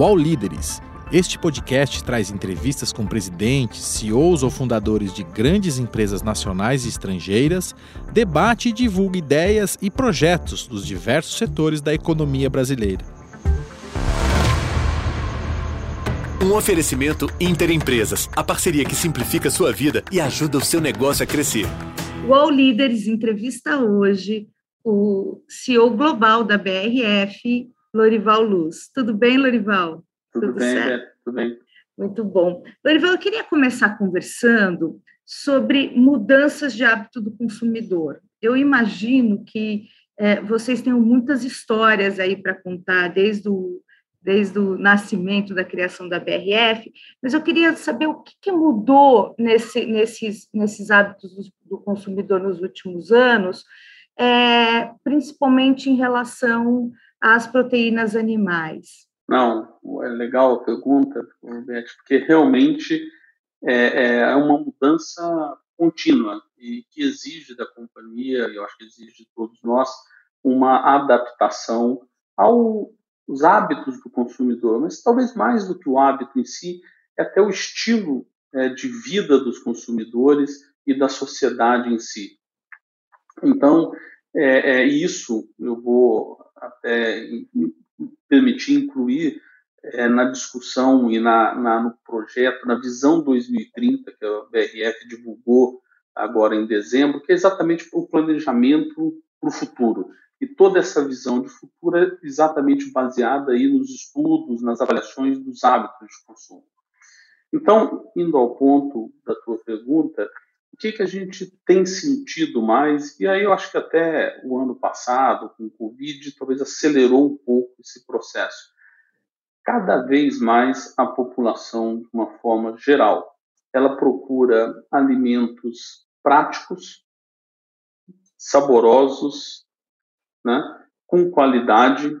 UOL Líderes. Este podcast traz entrevistas com presidentes, CEOs ou fundadores de grandes empresas nacionais e estrangeiras, debate e divulga ideias e projetos dos diversos setores da economia brasileira. Um oferecimento Interempresas, a parceria que simplifica sua vida e ajuda o seu negócio a crescer. UOL Líderes entrevista hoje o CEO global da BRF, Lorival Luz. Tudo bem, Lorival? Tudo, Tudo bem, certo? Beto, tudo bem. Muito bom. Lorival, eu queria começar conversando sobre mudanças de hábito do consumidor. Eu imagino que é, vocês tenham muitas histórias aí para contar, desde o, desde o nascimento da criação da BRF, mas eu queria saber o que, que mudou nesse, nesses, nesses hábitos do, do consumidor nos últimos anos, é, principalmente em relação às proteínas animais. Não, é legal a pergunta, Beth, porque realmente é, é uma mudança contínua e que exige da companhia, e eu acho que exige de todos nós, uma adaptação aos hábitos do consumidor, mas talvez mais do que o hábito em si, é até o estilo é, de vida dos consumidores e da sociedade em si. Então, é, é isso eu vou até permitir incluir é, na discussão e na, na, no projeto, na visão 2030 que a BRF divulgou agora em dezembro, que é exatamente o planejamento para o futuro. E toda essa visão de futuro é exatamente baseada aí nos estudos, nas avaliações dos hábitos de consumo. Então, indo ao ponto da tua pergunta, que, que a gente tem sentido mais? E aí eu acho que até o ano passado, com o Covid, talvez acelerou um pouco esse processo. Cada vez mais a população, de uma forma geral, ela procura alimentos práticos, saborosos, né, com qualidade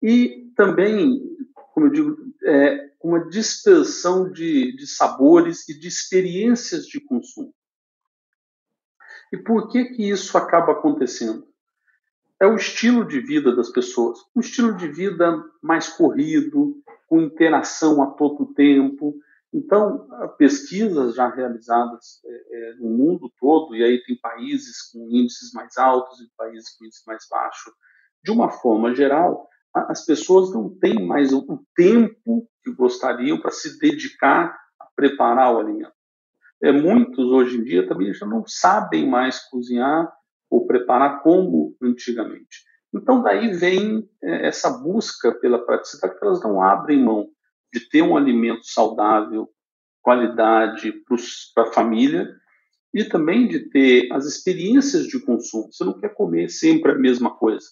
e também, como eu digo, é, uma dispersão de, de sabores e de experiências de consumo. E por que que isso acaba acontecendo? É o estilo de vida das pessoas, um estilo de vida mais corrido, com interação a todo tempo. Então, pesquisas já realizadas é, no mundo todo, e aí tem países com índices mais altos e países com índices mais baixos, de uma forma geral, as pessoas não têm mais o tempo que gostariam para se dedicar a preparar o alimento. É, muitos hoje em dia também já não sabem mais cozinhar ou preparar como antigamente. Então daí vem é, essa busca pela praticidade que elas não abrem mão de ter um alimento saudável, qualidade para a família e também de ter as experiências de consumo. Você não quer comer sempre a mesma coisa.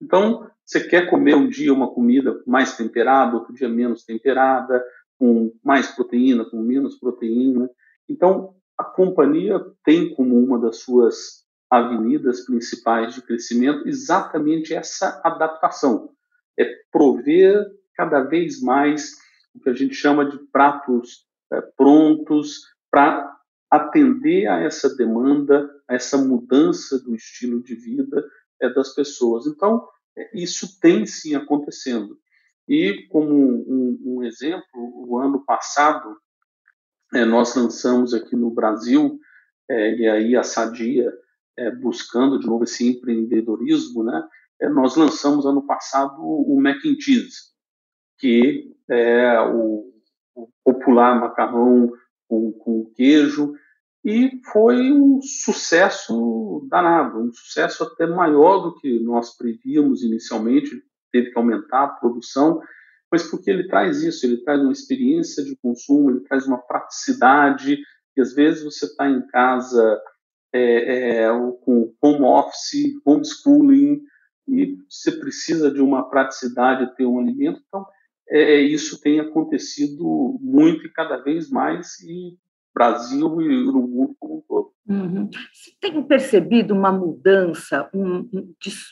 Então, você quer comer um dia uma comida mais temperada, outro dia menos temperada, com mais proteína, com menos proteína. Então, a companhia tem como uma das suas avenidas principais de crescimento exatamente essa adaptação. É prover cada vez mais o que a gente chama de pratos é, prontos para atender a essa demanda, a essa mudança do estilo de vida das pessoas. Então, é, isso tem sim acontecendo. E, como um, um exemplo, o ano passado, é, nós lançamos aqui no Brasil, é, e aí a Sadia, é, buscando de novo esse empreendedorismo, né, é, nós lançamos ano passado o Mac and Cheese, que é o, o popular macarrão com, com queijo, e foi um sucesso danado, um sucesso até maior do que nós prevíamos inicialmente, teve que aumentar a produção, mas porque ele traz isso, ele traz uma experiência de consumo, ele traz uma praticidade, e às vezes você está em casa é, é, com home office, homeschooling, e você precisa de uma praticidade ter um alimento, então é, é isso tem acontecido muito e cada vez mais, e Brasil e no mundo como todo. Uhum. Você tem percebido uma mudança, um,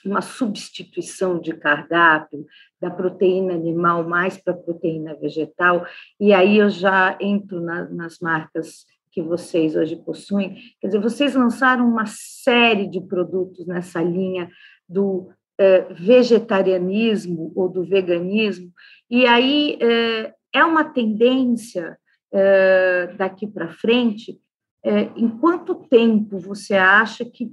uma substituição de cardápio da proteína animal mais para proteína vegetal? E aí eu já entro na, nas marcas que vocês hoje possuem. Quer dizer, vocês lançaram uma série de produtos nessa linha do é, vegetarianismo ou do veganismo, e aí é, é uma tendência é, daqui para frente. É, em quanto tempo você acha que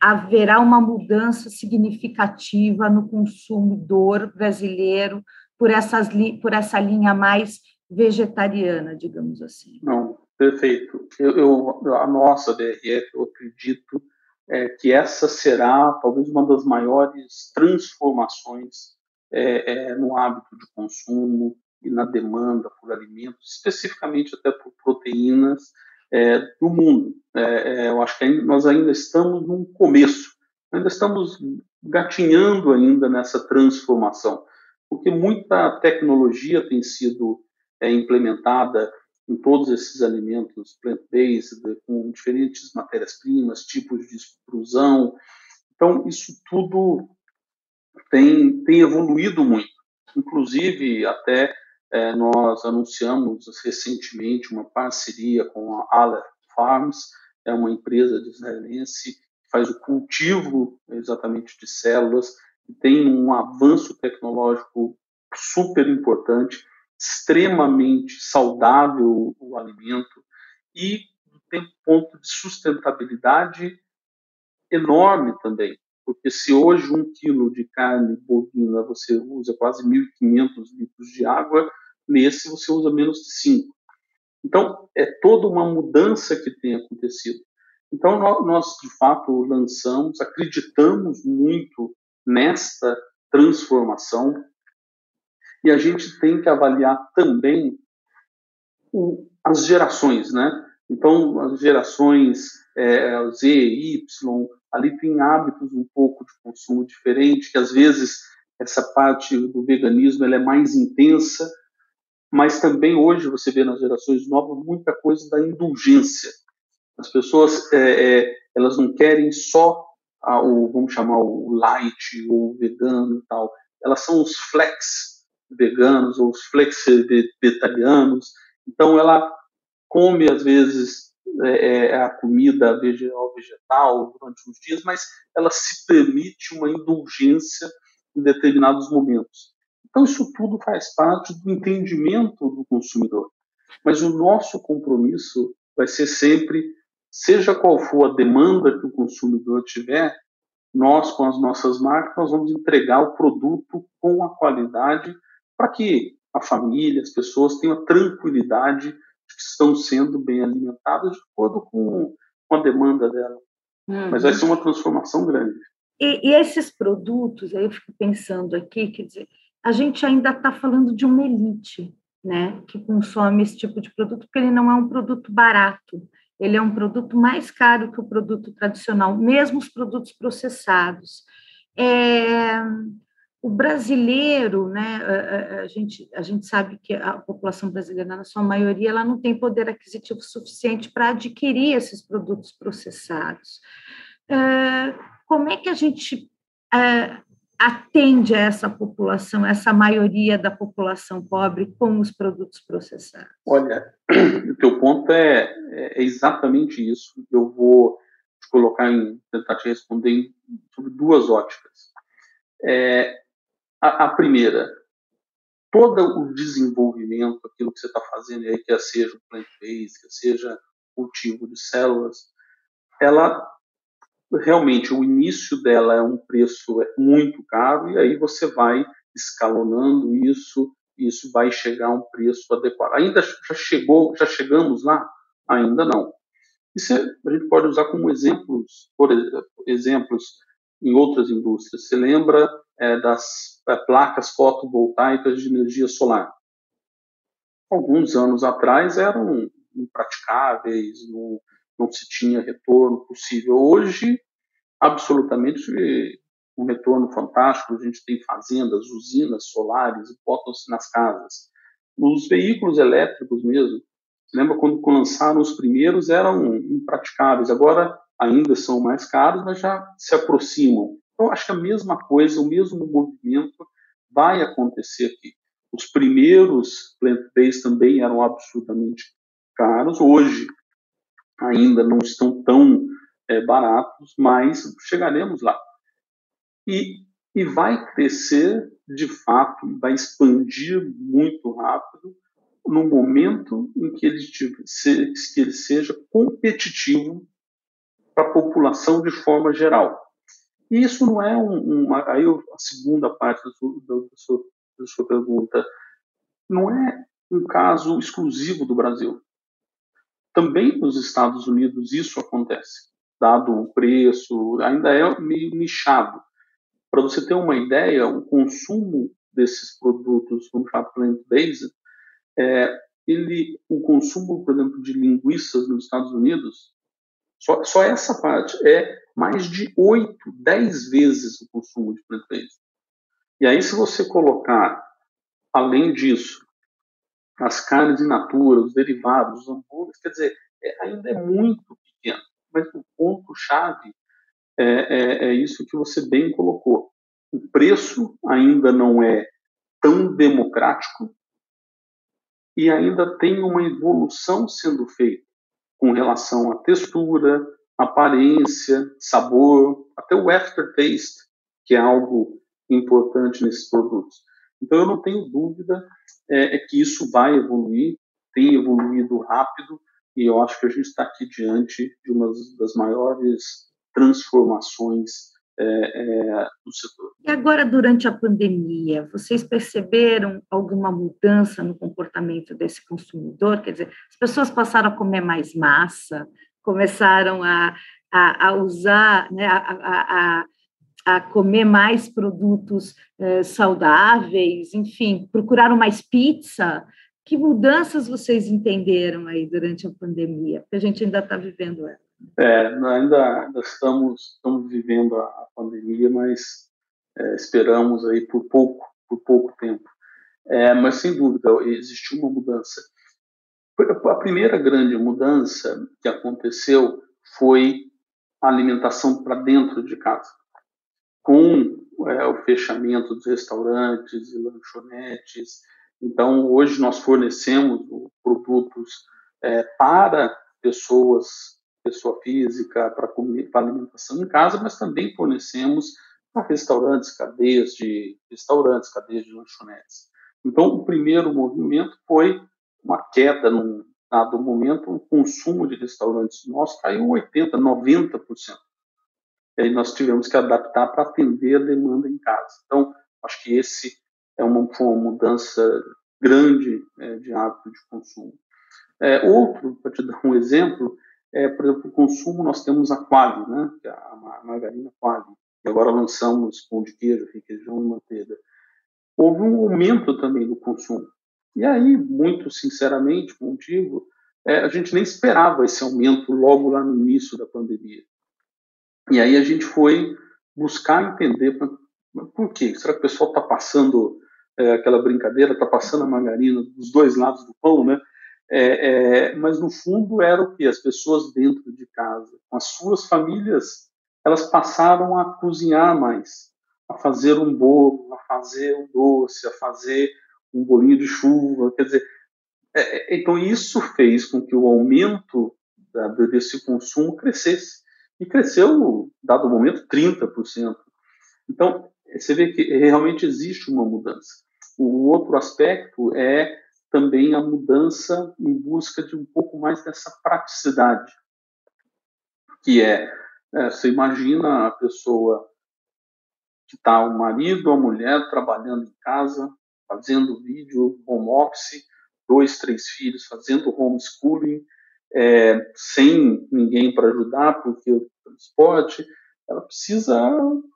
haverá uma mudança significativa no consumidor brasileiro por, essas, por essa linha mais vegetariana, digamos assim? Não, perfeito. Eu, eu a nossa DRF, eu acredito é, que essa será talvez uma das maiores transformações é, é, no hábito de consumo e na demanda por alimentos, especificamente até por proteínas é, do mundo. É, é, eu acho que nós ainda estamos no começo, ainda estamos gatinhando ainda nessa transformação, porque muita tecnologia tem sido é, implementada em todos esses alimentos plant-based, com diferentes matérias-primas, tipos de extrusão. Então, isso tudo tem, tem evoluído muito. Inclusive, até é, nós anunciamos recentemente uma parceria com a Aleph Farms, é uma empresa israelense que faz o cultivo exatamente de células, e tem um avanço tecnológico super importante, extremamente saudável o alimento e tem um ponto de sustentabilidade enorme também porque se hoje um quilo de carne bovina você usa quase 1.500 litros de água, nesse você usa menos de 5. Então, é toda uma mudança que tem acontecido. Então, nós, de fato, lançamos, acreditamos muito nesta transformação e a gente tem que avaliar também o, as gerações, né? Então, as gerações é, Z, Y, ali tem hábitos um pouco de consumo diferente, que às vezes essa parte do veganismo ela é mais intensa, mas também hoje você vê nas gerações novas muita coisa da indulgência. As pessoas é, é, elas não querem só a, o vamos chamar o light ou o vegano e tal. Elas são os flex veganos ou os flex vegetarianos. Então ela come às vezes é, é a comida vegetal, vegetal durante uns dias, mas ela se permite uma indulgência em determinados momentos. Então, isso tudo faz parte do entendimento do consumidor. Mas o nosso compromisso vai ser sempre, seja qual for a demanda que o consumidor tiver, nós, com as nossas marcas, nós vamos entregar o produto com a qualidade para que a família, as pessoas tenham a tranquilidade de que estão sendo bem alimentadas de acordo com, com a demanda dela. Uhum. Mas vai ser uma transformação grande. E, e, esses produtos, aí eu fico pensando aqui, quer dizer, a gente ainda está falando de uma elite, né, que consome esse tipo de produto, porque ele não é um produto barato, ele é um produto mais caro que o produto tradicional, mesmo os produtos processados. É, o brasileiro, né, a, a, gente, a gente sabe que a população brasileira, na sua maioria, ela não tem poder aquisitivo suficiente para adquirir esses produtos processados. É, como é que a gente é, atende a essa população, essa maioria da população pobre com os produtos processados? Olha, o teu ponto é, é exatamente isso. Eu vou te colocar em tentar te responder sobre duas óticas. É, a, a, primeira, todo o desenvolvimento, aquilo que você está fazendo aí, quer seja o plant-based, quer seja cultivo de células, ela realmente o início dela é um preço muito caro e aí você vai escalonando isso e isso vai chegar a um preço adequado. Ainda já chegou, já chegamos lá? Ainda não. Isso a gente pode usar como exemplos, por exemplos em outras indústrias. Você lembra é, das é, placas fotovoltaicas de energia solar? Alguns anos atrás eram impraticáveis, não, não se tinha retorno possível. Hoje, absolutamente um retorno fantástico. A gente tem fazendas, usinas solares, botam-se nas casas. Os veículos elétricos mesmo, lembra quando lançaram os primeiros eram impraticáveis, agora ainda são mais caros, mas já se aproximam. Então, acho que a mesma coisa, o mesmo movimento vai acontecer aqui. Os primeiros plant-based também eram absolutamente caros, hoje ainda não estão tão é, baratos, mas chegaremos lá. E e vai crescer de fato, vai expandir muito rápido no momento em que ele, que ele seja competitivo para a população de forma geral. E isso não é um, aí a segunda parte da sua, da, da sua pergunta, não é um caso exclusivo do Brasil. Também nos Estados Unidos isso acontece, dado o preço, ainda é meio nichado. Para você ter uma ideia, o consumo desses produtos, vamos chamar plant-based, é, ele, o consumo, por exemplo, de linguiças nos Estados Unidos, só, só essa parte é mais de 8, 10 vezes o consumo de plant-based. E aí, se você colocar, além disso, as carnes in natura, os derivados, os hambúrgueres, quer dizer, é, ainda é muito pequeno. Mas o ponto-chave é, é, é isso que você bem colocou. O preço ainda não é tão democrático e ainda tem uma evolução sendo feita com relação à textura, aparência, sabor, até o aftertaste, que é algo importante nesses produtos. Então, eu não tenho dúvida é, é que isso vai evoluir, tem evoluído rápido, e eu acho que a gente está aqui diante de uma das maiores transformações é, é, no setor. E agora, durante a pandemia, vocês perceberam alguma mudança no comportamento desse consumidor? Quer dizer, as pessoas passaram a comer mais massa, começaram a, a, a usar, né, a, a, a, comer mais produtos eh, saudáveis, enfim, procuraram mais pizza. Que mudanças vocês entenderam aí durante a pandemia? Porque a gente ainda está vivendo ela. É, ainda, ainda estamos, estamos vivendo a, a pandemia, mas é, esperamos aí por pouco, por pouco tempo. É, mas sem dúvida existiu uma mudança. A primeira grande mudança que aconteceu foi a alimentação para dentro de casa, com é, o fechamento dos restaurantes e lanchonetes. Então, hoje nós fornecemos produtos é, para pessoas pessoa física, para alimentação em casa, mas também fornecemos para restaurantes, cadeias de restaurantes, cadeias de lanchonetes. Então, o primeiro movimento foi uma queda num dado momento, o consumo de restaurantes nossos caiu 80%, 90%. E aí nós tivemos que adaptar para atender a demanda em casa. Então, acho que esse é uma, uma mudança grande é, de hábito de consumo. É, outro, para te dar um exemplo, é, por exemplo, o consumo, nós temos a Quali, né, é a margarina Quali, e agora lançamos pão de queijo, requeijão e manteiga. Houve um aumento também do consumo. E aí, muito sinceramente, contigo, é, a gente nem esperava esse aumento logo lá no início da pandemia. E aí a gente foi buscar entender por quê. Será que o pessoal está passando é, aquela brincadeira, está passando a margarina dos dois lados do pão, né? É, é, mas no fundo era o que as pessoas dentro de casa, com as suas famílias, elas passaram a cozinhar mais, a fazer um bolo, a fazer um doce, a fazer um bolinho de chuva, quer dizer, é, é então isso fez com que o aumento da, desse consumo crescesse e cresceu, dado o momento, 30%. Então você vê que realmente existe uma mudança. O outro aspecto é também a mudança em busca de um pouco mais dessa praticidade, que é, é você imagina a pessoa que está o marido ou a mulher trabalhando em casa, fazendo vídeo home office, dois, três filhos fazendo homeschooling, é, sem ninguém para ajudar, porque o transporte, ela precisa,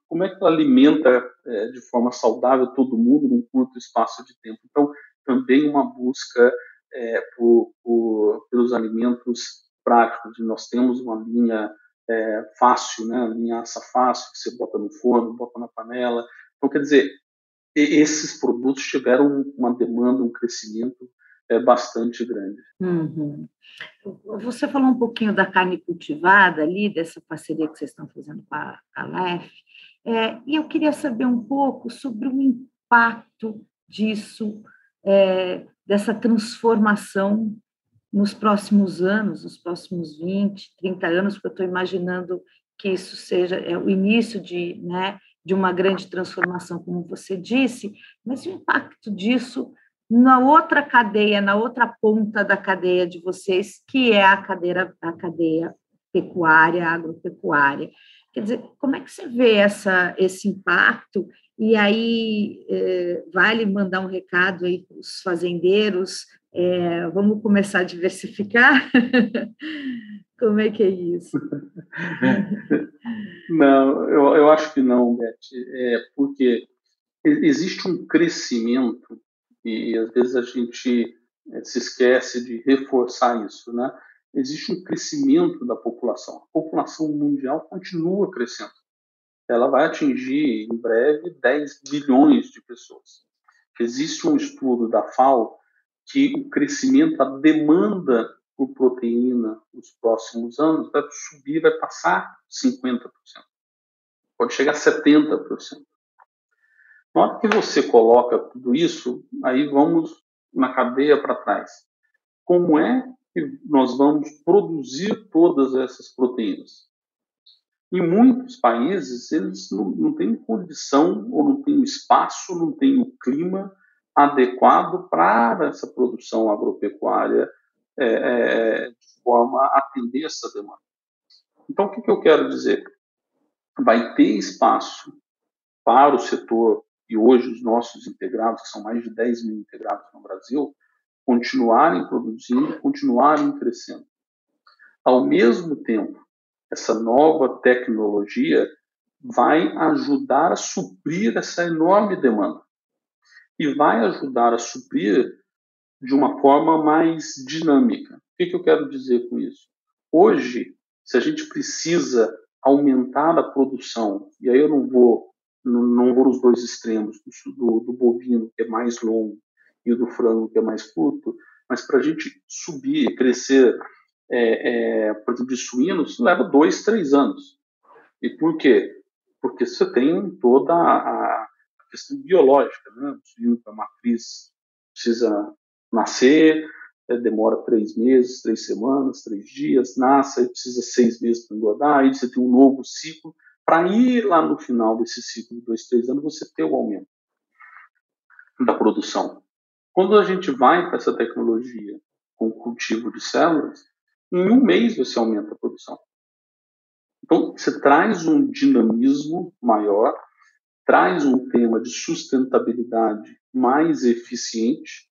como é que ela alimenta é, de forma saudável todo mundo num curto espaço de tempo? Então, também uma busca é, por, por, pelos alimentos práticos. Nós temos uma linha é, fácil, né, linha assa fácil, que você bota no forno, bota na panela. Então, quer dizer, esses produtos tiveram uma demanda, um crescimento é, bastante grande. Uhum. Você falou um pouquinho da carne cultivada ali, dessa parceria que vocês estão fazendo com a, a LEF, é, e eu queria saber um pouco sobre o impacto disso é, dessa transformação nos próximos anos, nos próximos 20, 30 anos, porque eu estou imaginando que isso seja é, o início de, né, de uma grande transformação, como você disse, mas o impacto disso na outra cadeia, na outra ponta da cadeia de vocês, que é a cadeia, a cadeia pecuária, agropecuária. Quer dizer, como é que você vê essa, esse impacto? E aí, é, vale mandar um recado aí para os fazendeiros, é, vamos começar a diversificar? como é que é isso? Não, eu, eu acho que não, Beth, é porque existe um crescimento e, às vezes a gente é, se esquece de reforçar isso, né? Existe um crescimento da população. A população mundial continua crescendo. Ela vai atingir em breve 10 bilhões de pessoas. Existe um estudo da FAO que o crescimento, a demanda por proteína nos próximos anos vai subir, vai passar 50%. Pode chegar a 70%. Na hora que você coloca tudo isso, aí vamos na cadeia para trás. Como é que nós vamos produzir todas essas proteínas? Em muitos países, eles não, não têm condição, ou não têm espaço, não têm o clima adequado para essa produção agropecuária é, é, de forma a atender essa demanda. Então, o que, que eu quero dizer? Vai ter espaço para o setor, e hoje os nossos integrados, que são mais de 10 mil integrados no Brasil, continuarem produzindo, continuarem crescendo. Ao mesmo tempo, essa nova tecnologia vai ajudar a suprir essa enorme demanda e vai ajudar a suprir de uma forma mais dinâmica. O que, que eu quero dizer com isso? Hoje, se a gente precisa aumentar a produção, e aí eu não vou não, vou nos dois extremos, do, do, bovino, que é mais longo, e o do frango, que é mais curto, mas para a gente subir, crescer, é, é, por exemplo, de suínos, leva dois, três anos. E por quê? Porque você tem toda a, questão biológica, né? O suíno, a matriz precisa nascer, é, demora três meses, três semanas, três dias, nasce, aí precisa seis meses para engordar, aí você tem um novo ciclo, para ir lá no final desse ciclo de dois, três anos, você ter o aumento da produção. Quando a gente vai para essa tecnologia com cultivo de células, em um mês você aumenta a produção. Então, você traz um dinamismo maior, traz um tema de sustentabilidade mais eficiente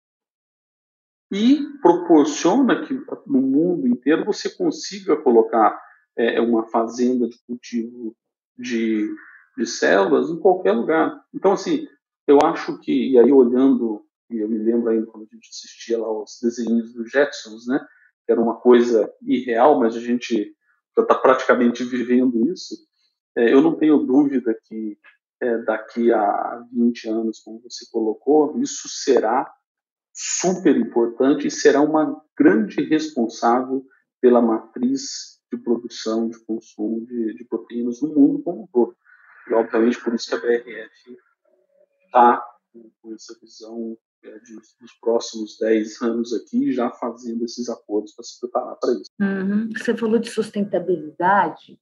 e proporciona que no mundo inteiro você consiga colocar é, uma fazenda de cultivo de, de células em qualquer lugar. Então, assim, eu acho que, e aí olhando, e eu me lembro ainda quando a gente assistia lá os desenhos dos Jetsons, né, que era uma coisa irreal, mas a gente já está praticamente vivendo isso, é, eu não tenho dúvida que é, daqui a 20 anos, como você colocou, isso será super importante e será uma grande responsável pela matriz de produção, de consumo de, de proteínas no mundo como um todo. E, obviamente, por isso que a BRF está com essa visão é, de, dos próximos 10 anos aqui, já fazendo esses acordos para se preparar para isso. Uhum. Você falou de sustentabilidade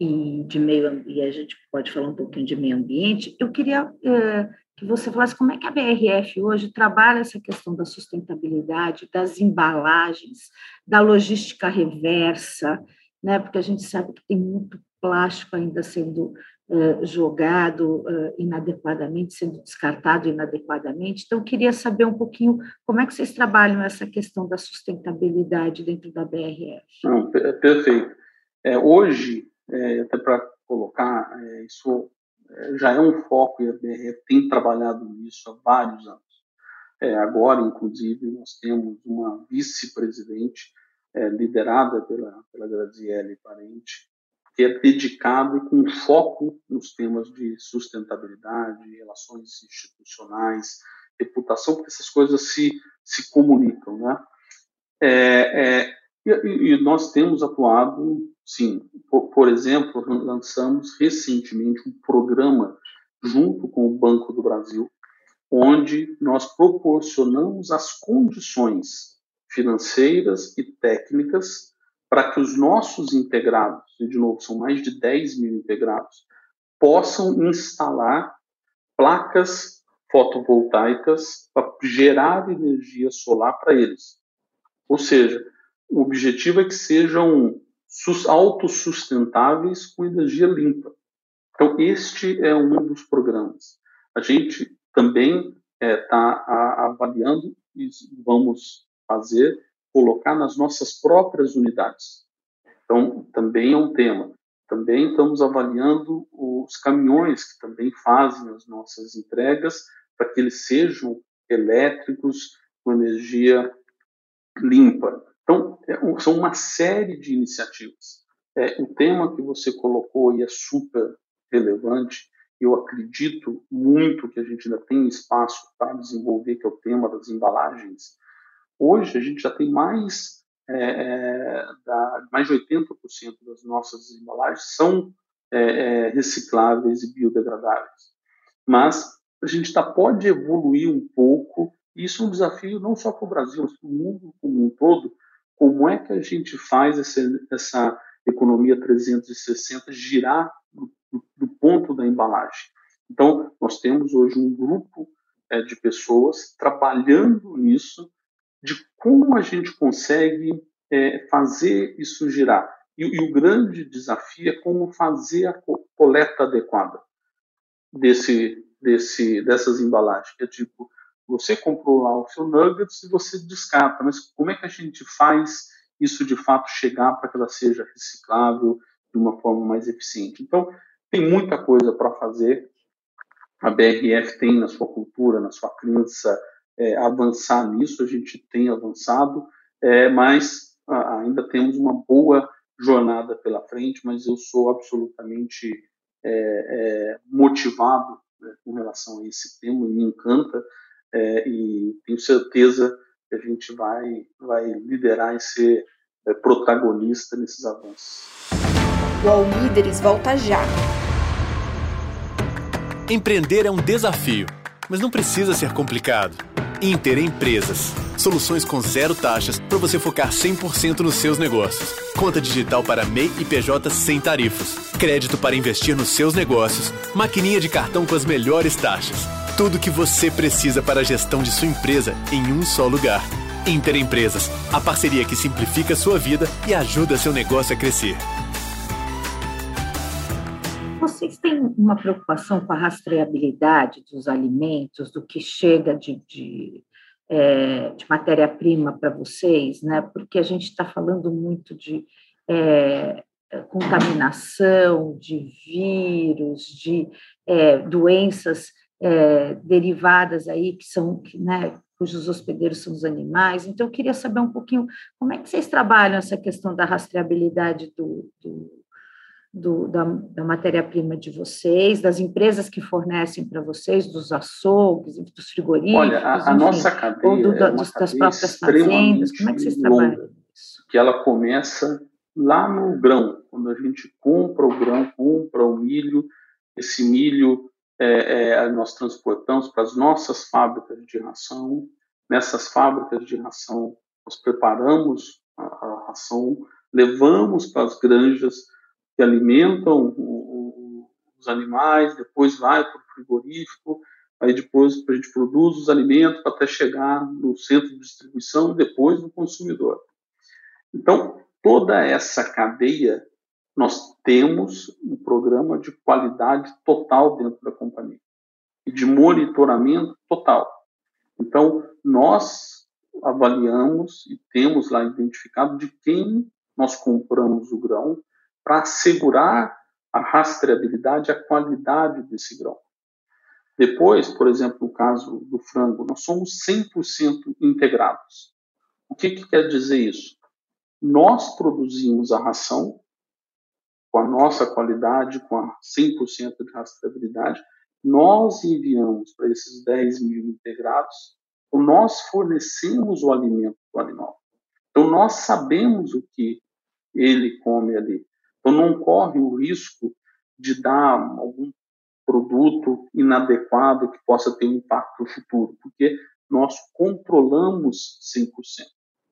e de meio ambiente, a gente pode falar um pouquinho de meio ambiente. Eu queria é, que você falasse como é que a BRF hoje trabalha essa questão da sustentabilidade, das embalagens, da logística reversa, né? porque a gente sabe que tem muito plástico ainda sendo uh, jogado uh, inadequadamente, sendo descartado inadequadamente. Então, queria saber um pouquinho como é que vocês trabalham essa questão da sustentabilidade dentro da BRF. Não, perfeito. É, hoje, é, até para colocar, é, isso já é um foco e a BRF tem trabalhado nisso há vários anos. É, agora, inclusive, nós temos uma vice-presidente é, liderada pela, pela Graziele Parente, que é dedicada e com foco nos temas de sustentabilidade, relações institucionais, reputação, porque essas coisas se, se comunicam. Né? É, é, e, e, nós temos atuado Sim, por, por exemplo, lançamos recentemente um programa junto com o Banco do Brasil, onde nós proporcionamos as condições financeiras e técnicas para que os nossos integrados, e de novo são mais de 10 mil integrados, possam instalar placas fotovoltaicas para gerar energia solar para eles. Ou seja, o objetivo é que sejam autossustentáveis com energia limpa. Então, este é um dos programas. A gente também está é, tá avaliando e vamos fazer, colocar nas nossas próprias unidades. Então, também é um tema. Também estamos avaliando os caminhões que também fazem as nossas entregas para que eles sejam elétricos com energia limpa. É, são uma série de iniciativas. É, o tema que você colocou e é super relevante, eu acredito muito que a gente ainda tem espaço para desenvolver, que é o tema das embalagens. Hoje, a gente já tem mais, é, é da, mais de 80% das nossas embalagens são é, é, recicláveis e biodegradáveis. Mas a gente tá, pode evoluir um pouco, e isso é um desafio não só para o Brasil, mas para o mundo como um todo, como é que a gente faz essa, economia 360 girar do, do, ponto da embalagem. Então, nós temos hoje um grupo é, de pessoas trabalhando nisso, de como a gente consegue é, fazer isso girar. E, e, o grande desafio é como fazer a coleta adequada desse, desse, dessas embalagens. É tipo, você comprou lá o seu nuggets e você descarta, mas como é que a gente faz isso de fato chegar para que ela seja reciclável de uma forma mais eficiente? Então, tem muita coisa para fazer. A BRF tem na sua cultura, na sua crença, é, avançar nisso, a gente tem avançado, é, mas ainda temos uma boa jornada pela frente, mas eu sou absolutamente é, é motivado né, com relação a esse tema, me encanta é, e tenho certeza que a gente vai, vai liderar e ser é, protagonista nesses avanços. O All Líderes volta já. Empreender é um desafio, mas não precisa ser complicado. Inter Empresas. Soluções com zero taxas para você focar 100% nos seus negócios. Conta digital para MEI e PJ sem tarifas. Crédito para investir nos seus negócios. Maquininha de cartão com as melhores taxas tudo o que você precisa para a gestão de sua empresa em um só lugar. Inter Empresas, a parceria que simplifica sua vida e ajuda seu negócio a crescer. Vocês têm uma preocupação com a rastreabilidade dos alimentos, do que chega de, de, é, de matéria-prima para vocês, né? Porque a gente está falando muito de é, contaminação, de vírus, de é, doenças é, derivadas aí que são, né, cujos hospedeiros são os animais. Então, eu queria saber um pouquinho como é que vocês trabalham essa questão da rastreabilidade do, do, do da, da matéria-prima de vocês, das empresas que fornecem para vocês, dos açougues, dos frigoríficos, Olha, a, a enfim, nossa cadeia ou do, é das próprias fazendas, como é que vocês trabalham isso? Que ela começa lá no grão, quando a gente compra o grão, compra o milho, esse milho é, é, nós transportamos para as nossas fábricas de ração. Nessas fábricas de ração, nós preparamos a, a ração, levamos para as granjas que alimentam o, o, os animais, depois vai para o frigorífico, aí depois a gente produz os alimentos até chegar no centro de distribuição depois no consumidor. Então, toda essa cadeia nós temos um programa de qualidade total dentro da companhia e de monitoramento total. Então, nós avaliamos e temos lá identificado de quem nós compramos o grão para assegurar a rastreabilidade e a qualidade desse grão. Depois, por exemplo, no caso do frango, nós somos 100% integrados. O que, que quer dizer isso? Nós produzimos a ração com a nossa qualidade, com a 100% de rastreabilidade, nós enviamos para esses 10 mil integrados, então nós fornecemos o alimento do animal. Então nós sabemos o que ele come ali. Então não corre o risco de dar algum produto inadequado que possa ter um impacto futuro, porque nós controlamos 100%.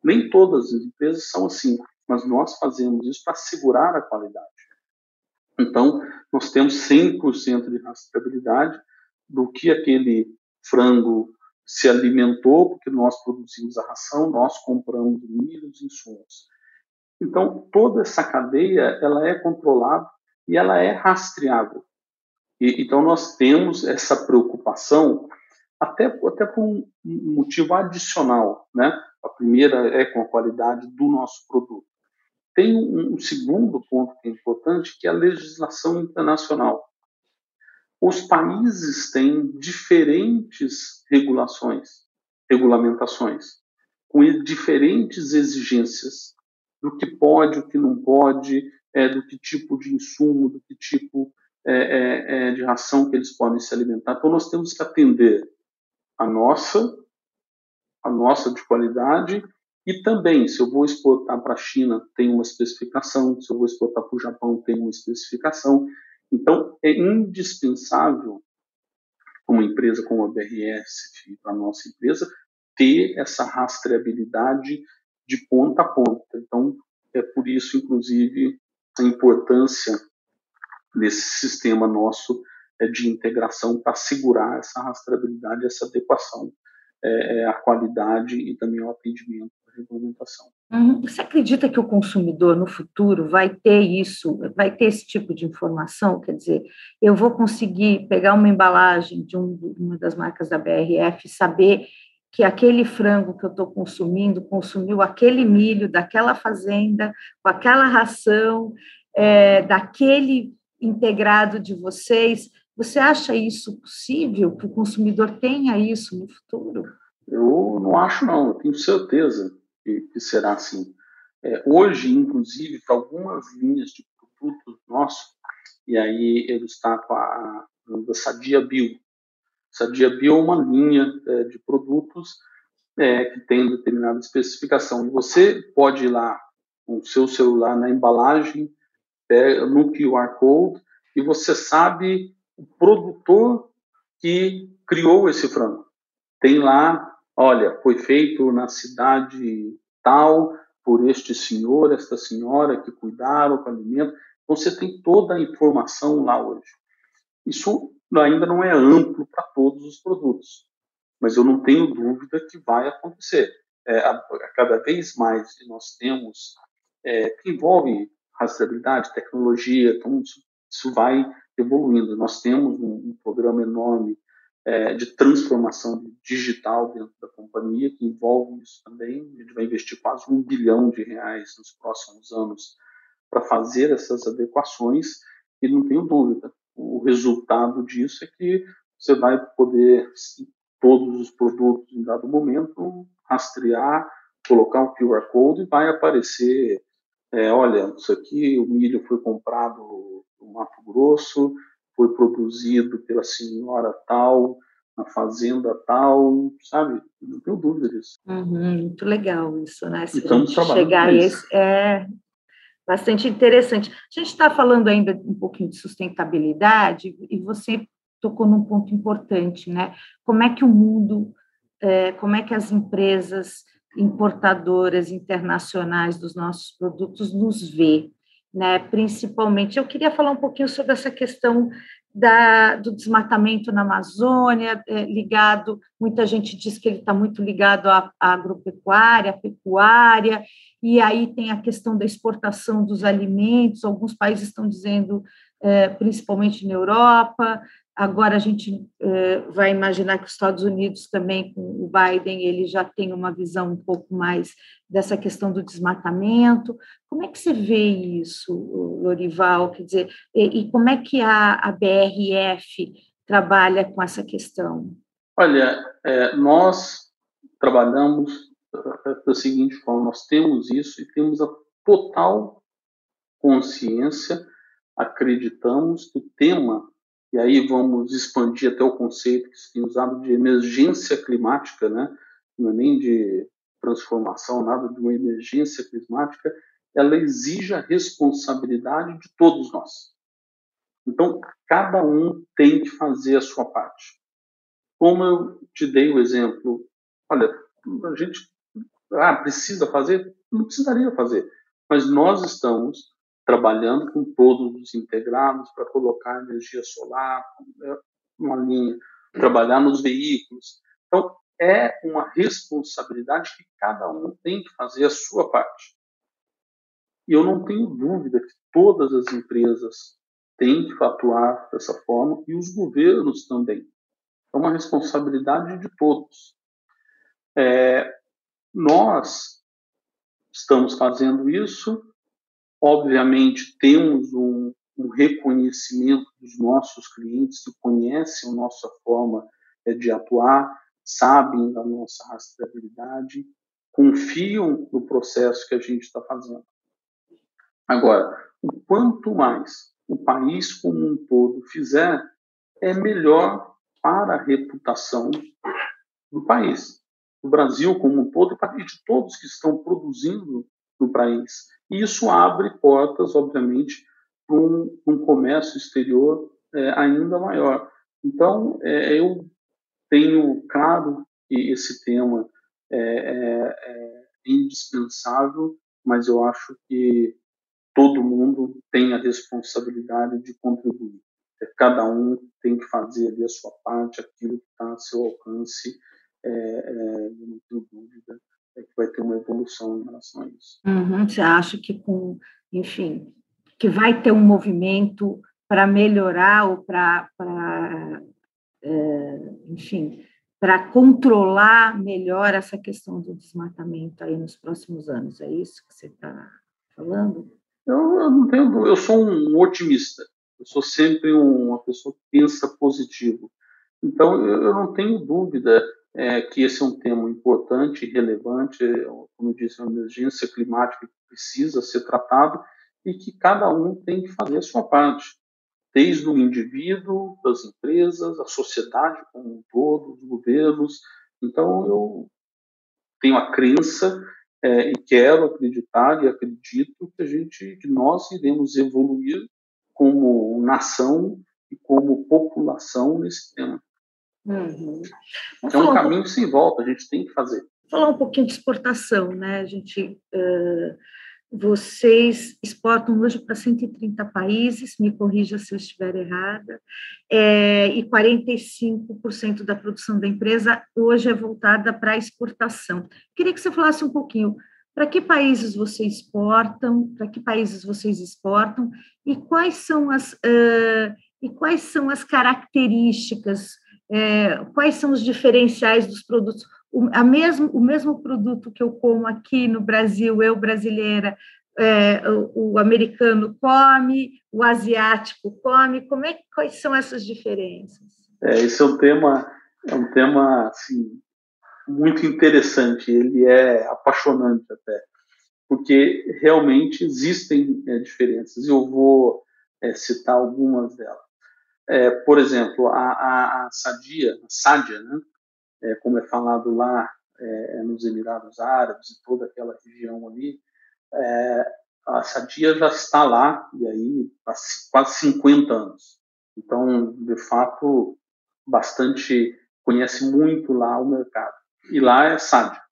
Nem todas as empresas são assim, mas nós fazemos isso para assegurar a qualidade. Então, nós temos 100% de rastreabilidade do que aquele frango se alimentou, porque nós produzimos a ração, nós compramos milho, os insumos. Então, toda essa cadeia, ela é controlada e ela é rastreável. E, então, nós temos essa preocupação até, até por um motivo adicional, né? A primeira é com a qualidade do nosso produto. Tem um, um segundo ponto que é importante, que é a legislação internacional. Os países têm diferentes regulações, regulamentações, com diferentes exigências do que pode, o que não pode, é, do que tipo de insumo, do que tipo é, é, é de ração que eles podem se alimentar. Então, nós temos que atender a nossa, a nossa de qualidade e também, se eu vou exportar para a China, tem uma especificação, se eu vou exportar para o Japão, tem uma especificação. Então, é indispensável, uma empresa como a BRS, para a nossa empresa, ter essa rastreabilidade de ponta a ponta. Então, é por isso, inclusive, a importância desse sistema nosso é, de integração para assegurar essa rastreabilidade, essa adequação é, é, à qualidade e também ao atendimento regulamentação. Uhum. Você acredita que o consumidor no futuro vai ter isso, vai ter esse tipo de informação? Quer dizer, eu vou conseguir pegar uma embalagem de um, uma das marcas da BRF e saber que aquele frango que eu estou consumindo consumiu aquele milho daquela fazenda, com aquela ração, é, daquele integrado de vocês. Você acha isso possível, que o consumidor tenha isso no futuro? Eu não acho, não, eu tenho certeza que, que será assim. É, hoje, inclusive, para algumas linhas de produtos nossos, e aí eu destaco a, a Sadia Bio. Sadia Bio é uma linha é, de produtos é, que tem determinada especificação. E você pode ir lá com o seu celular na embalagem, no QR Code, e você sabe o produtor que criou esse frango. Tem lá olha, foi feito na cidade tal por este senhor, esta senhora que cuidaram com o alimento. Você tem toda a informação lá hoje. Isso ainda não é amplo para todos os produtos, mas eu não tenho dúvida que vai acontecer. É, a, a cada vez mais nós temos, é, que envolve rastreabilidade, tecnologia, então isso, isso vai evoluindo. Nós temos um, um programa enorme é, de transformação digital dentro da companhia, que envolve isso também. A gente vai investir quase um bilhão de reais nos próximos anos para fazer essas adequações, e não tenho dúvida, o resultado disso é que você vai poder, todos os produtos em dado momento, rastrear, colocar um QR Code e vai aparecer, é, olha, isso aqui, o milho foi comprado no Mato Grosso, foi produzido pela senhora tal, na fazenda tal, sabe? Não tenho dúvida disso. Uhum, muito legal isso, né? Se a gente chegar a esse, é bastante interessante. A gente está falando ainda um pouquinho de sustentabilidade e você tocou num ponto importante, né? Como é que o mundo, é, como é que as empresas importadoras internacionais dos nossos produtos nos vê? Né? Principalmente, eu queria falar um pouquinho sobre essa questão da, do desmatamento na Amazônia, é, ligado, muita gente diz que ele está muito ligado à, à agropecuária, à pecuária, e aí tem a questão da exportação dos alimentos, alguns países estão dizendo, é, principalmente na Europa, Agora a gente eh, vai imaginar que os Estados Unidos também, com o Biden, ele já tem uma visão um pouco mais dessa questão do desmatamento. Como é que você vê isso, Lorival? Quer dizer, e, e como é que a, a, BRF trabalha com essa questão? Olha, é, nós trabalhamos da seguinte forma: nós temos isso e temos a total consciência, acreditamos que o tema e aí vamos expandir até o conceito que se tem usado de emergência climática, né? não é nem de transformação, nada de uma emergência climática, ela exige a responsabilidade de todos nós. Então, cada um tem que fazer a sua parte. Como eu te dei o exemplo, olha, a gente ah, precisa fazer? Não precisaria fazer, mas nós estamos trabalhando com todos os integrados para colocar energia solar, é uma linha, trabalhar nos veículos. Então, é uma responsabilidade que cada um tem que fazer a sua parte. E eu não tenho dúvida que todas as empresas têm que atuar dessa forma e os governos também. É uma responsabilidade de todos. É, nós estamos fazendo isso, obviamente temos um, um, reconhecimento dos nossos clientes que conhecem a nossa forma é, de atuar, sabem da nossa rastreabilidade, confiam no processo que a gente está fazendo. Agora, o quanto mais o país como um todo fizer, é melhor para a reputação do país, do Brasil como um todo e de todos que estão produzindo no país. E isso abre portas, obviamente, para um, um, comércio exterior é, ainda maior. Então, é, eu tenho claro que esse tema é, é, é indispensável, mas eu acho que todo mundo tem a responsabilidade de contribuir. É, cada um tem que fazer ali a sua parte, aquilo que está a seu alcance, é, é, não tenho dúvida é que vai ter uma evolução em relação a isso. Uhum, você acha que com, enfim, que vai ter um movimento para melhorar ou para, é, enfim, para controlar melhor essa questão do desmatamento aí nos próximos anos? É isso que você está falando? Eu, eu, não tenho, eu sou um otimista. Eu sou sempre uma pessoa que pensa positivo. Então, eu, eu não tenho dúvida é, que esse é um tema importante e relevante, como eu disse, é uma emergência climática que precisa ser tratado e que cada um tem que fazer a sua parte, desde o indivíduo, das empresas, a sociedade como um todo, os governos. Então, eu tenho a crença é, e quero acreditar e acredito que a gente, que nós iremos evoluir como nação e como população nesse tema. Uhum. É um caminho um sem volta, a gente tem que fazer. Falar um pouquinho de exportação, né? A gente, uh, vocês exportam hoje para 130 países, me corrija se eu estiver errada, é, e 45% da produção da empresa hoje é voltada para exportação. Queria que você falasse um pouquinho para que países vocês exportam, para que países vocês exportam e quais são as uh, e quais são as características, uh, quais são os diferenciais dos produtos. O, a mesmo, o mesmo produto que eu como aqui no Brasil, eu brasileira, é, o, o, americano come, o asiático come, como é, quais são essas diferenças? É, esse é um tema, é um tema assim, muito interessante, ele é apaixonante até, porque realmente existem é, diferenças, e eu vou é, citar algumas delas. É, por exemplo, a, a, a Sadia, a né, é, como é falado lá é, nos Emirados Árabes e toda aquela região ali, é, a Sadia já está lá, e aí há quase 50 anos. Então, de fato, bastante, conhece muito lá o mercado. E lá é Sadia.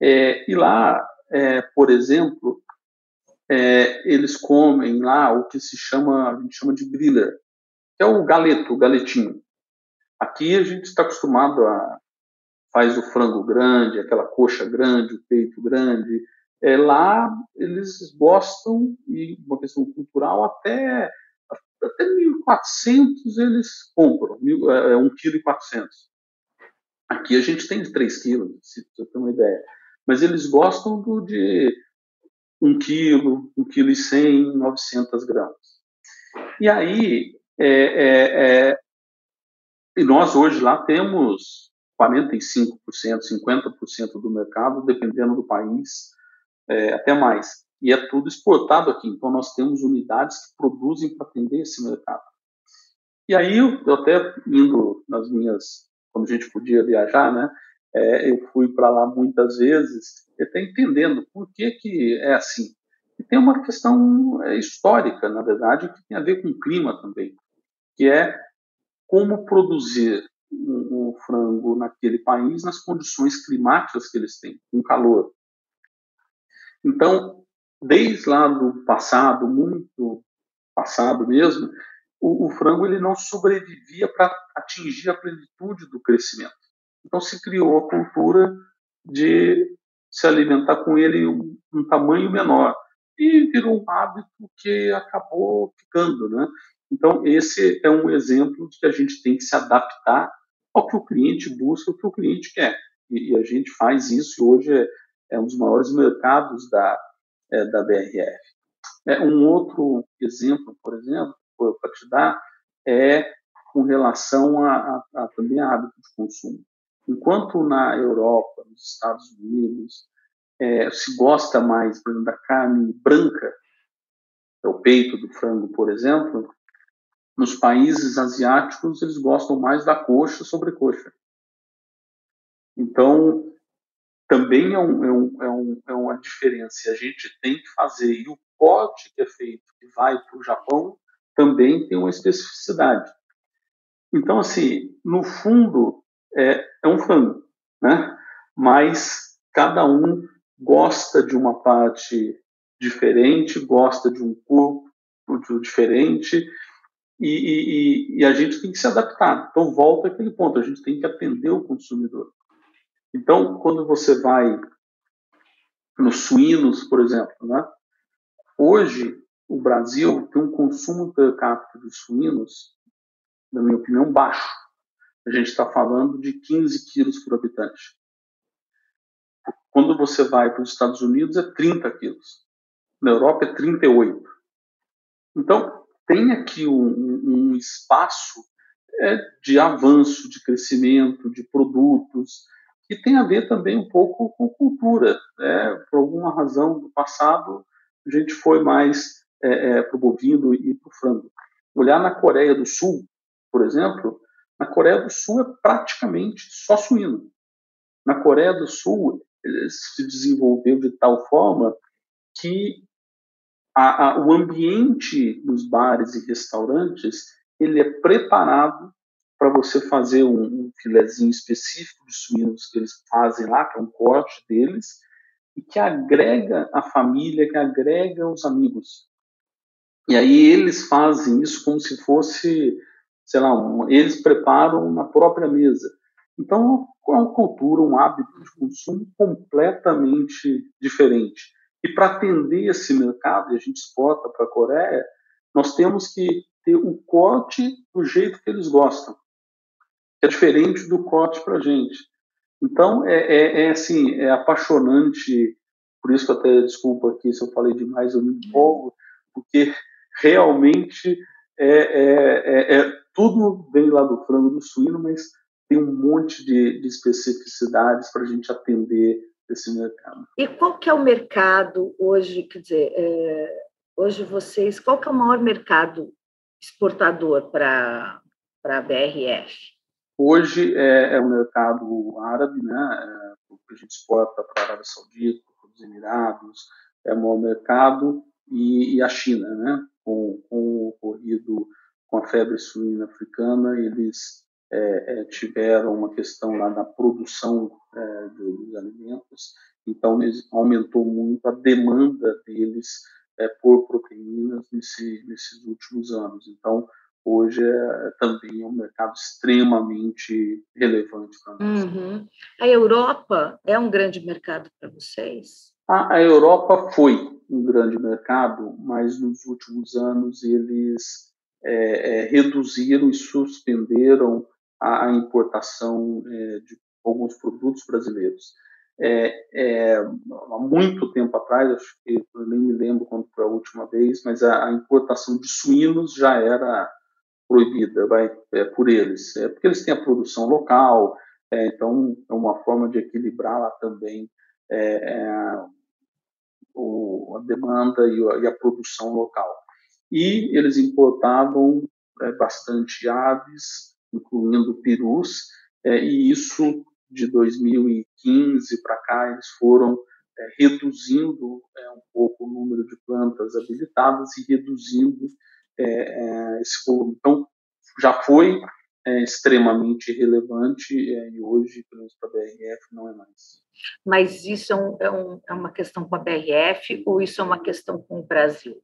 É, e lá, é, por exemplo, é, eles comem lá o que se chama, a gente chama de griller, que é o galeto, o galetinho. Aqui a gente está acostumado a faz o frango grande, aquela coxa grande, o peito grande, é, lá eles gostam, e uma questão cultural, até, até 1.400 eles compram, é, 1,4 kg. Aqui a gente tem de 3 kg, se você ter uma ideia. Mas eles gostam do de 1 kg, 1 kg e 100, 900 gramas. E aí, é, é, é, e nós hoje lá temos 45%, 50% do mercado, dependendo do país, é, até mais. E é tudo exportado aqui. Então, nós temos unidades que produzem para atender esse mercado. E aí, eu até indo nas minhas, quando a gente podia viajar, né? É, eu fui para lá muitas vezes, até entendendo por que, que é assim. E tem uma questão é, histórica, na verdade, que tem a ver com o clima também, que é como produzir um, um frango naquele país nas condições climáticas que eles têm, com calor. Então, desde lá do passado, muito passado mesmo, o, o frango ele não sobrevivia para atingir a plenitude do crescimento. Então se criou a cultura de se alimentar com ele um, um tamanho menor e virou um hábito que acabou ficando, né? Então esse é um exemplo de que a gente tem que se adaptar ao que o cliente busca, ao que o cliente quer. E, e a gente faz isso hoje é, é um dos maiores mercados da, é, da BRF. É, um outro exemplo, por exemplo, para te dar, é com relação a, a, a, também a hábito de consumo. Enquanto na Europa, nos Estados Unidos, é, se gosta mais exemplo, da carne branca, é o peito do frango, por exemplo, nos países asiáticos eles gostam mais da coxa sobre coxa. Então, também é, um, é, um, é, um, é uma diferença. A gente tem que fazer. E o corte que é feito, que vai para o Japão, também tem uma especificidade. Então, assim, no fundo, é, é um frango, né? Mas cada um gosta de uma parte diferente, gosta de um corpo diferente, e, e, e, a gente tem que se adaptar. Então, volta aquele ponto, a gente tem que atender o consumidor. Então, quando você vai nos suínos, por exemplo, né? hoje o Brasil tem um consumo per capita de suínos, na minha opinião, baixo. A gente está falando de 15 quilos por habitante. Quando você vai para os Estados Unidos, é 30 quilos. Na Europa, é 38. Então, tem aqui um, um espaço é, de avanço, de crescimento, de produtos, que tem a ver também um pouco com cultura. Né? Por alguma razão do passado, a gente foi mais é, é, para o bovino e para o frango. Olhar na Coreia do Sul, por exemplo, na Coreia do Sul é praticamente só suíno. Na Coreia do Sul, se desenvolveu de tal forma que a, a, o ambiente nos bares e restaurantes ele é preparado para você fazer um, um filezinho específico de suínos que eles fazem lá, que é um corte deles, e que agrega a família, que agrega os amigos. E aí eles fazem isso como se fosse, sei lá, um, eles preparam na própria mesa. Então, é uma cultura, um hábito de consumo completamente diferente. E para atender esse mercado, e a gente exporta para a Coreia, nós temos que ter o corte do jeito que eles gostam que é diferente do corte para a gente. Então, é, é, é, assim, é apaixonante, por isso que até, desculpa aqui se eu falei demais, eu me empolgo, porque realmente é, é, é, é tudo vem lá do frango do suíno, mas tem um monte de, de especificidades para a gente atender esse mercado. E qual que é o mercado hoje, quer dizer, é, hoje vocês, qual que é o maior mercado exportador para a BRF? Hoje é, é o mercado árabe, né? É, que a gente exporta para a Arábia Saudita, para os Emirados, é o maior mercado, e, e a China, né? Com, com, o ocorrido com a febre suína africana, eles é, é, tiveram uma questão lá na produção é, dos alimentos, então aumentou muito a demanda deles é, por proteínas nesse, nesses últimos anos. Então, hoje é, também é um mercado extremamente relevante para nós. Uhum. A Europa é um grande mercado para vocês? A, a, Europa foi um grande mercado, mas nos últimos anos eles é, é, reduziram e suspenderam a, importação é, de alguns produtos brasileiros. É, é, há muito tempo atrás, acho que eu nem me lembro quando foi a última vez, mas a, a importação de suínos já era proibida vai, é, por eles, é, porque eles têm a produção local, é, então é uma forma de equilibrar lá também é, é o, a demanda e a, e a, produção local. E eles importavam é, bastante aves, incluindo perus, e isso de 2015 para cá eles foram reduzindo um pouco o número de plantas habilitadas e reduzindo é, é, esse volume. Então, já foi é, extremamente relevante é, e hoje, pelo menos para a BRF, não é mais. Mas isso é, um, é, um, é, uma questão com a BRF ou isso é uma questão com o Brasil?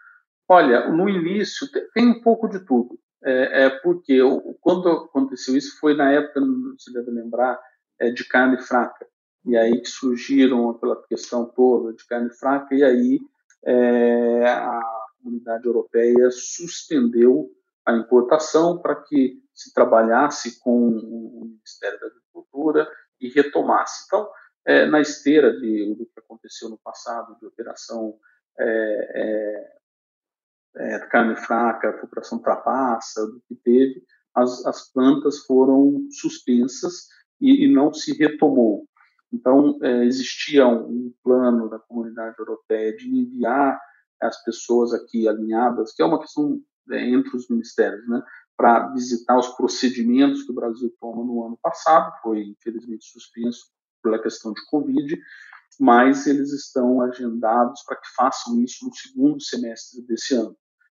Olha, no início tem um pouco de tudo. É, é porque quando aconteceu isso foi na época, você deve lembrar, é, de carne fraca. E aí que surgiram aquela questão toda de carne fraca, e aí é, a comunidade europeia suspendeu a importação para que se trabalhasse com o Ministério da Agricultura e retomasse. Então, é, na esteira de, do que aconteceu no passado, de operação é, é, carne fraca, operação trapaça, do que teve, as, as plantas foram suspensas e, e não se retomou. Então, é, existia um, um, plano da comunidade europeia de enviar as pessoas aqui alinhadas, que é uma questão é, entre os ministérios, né, para visitar os procedimentos que o Brasil toma no ano passado, foi infelizmente suspenso pela questão de Covid, mas eles estão agendados para que façam isso no segundo semestre desse ano.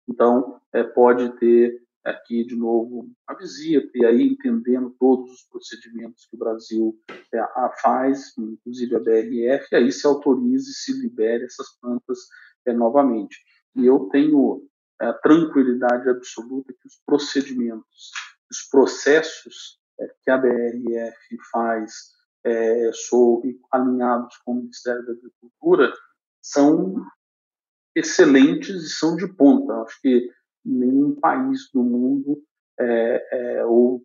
Então, é, pode ter aqui de novo a visita e aí entendendo todos os procedimentos que o Brasil é, faz, inclusive a BRF, e aí se autorize, se libere essas plantas é, novamente. E eu tenho é, tranquilidade absoluta que os procedimentos, os processos é, que a BRF faz é, sou alinhados com o Ministério da Agricultura são excelentes e são de ponta. Acho que nenhum país do mundo, é, é, ou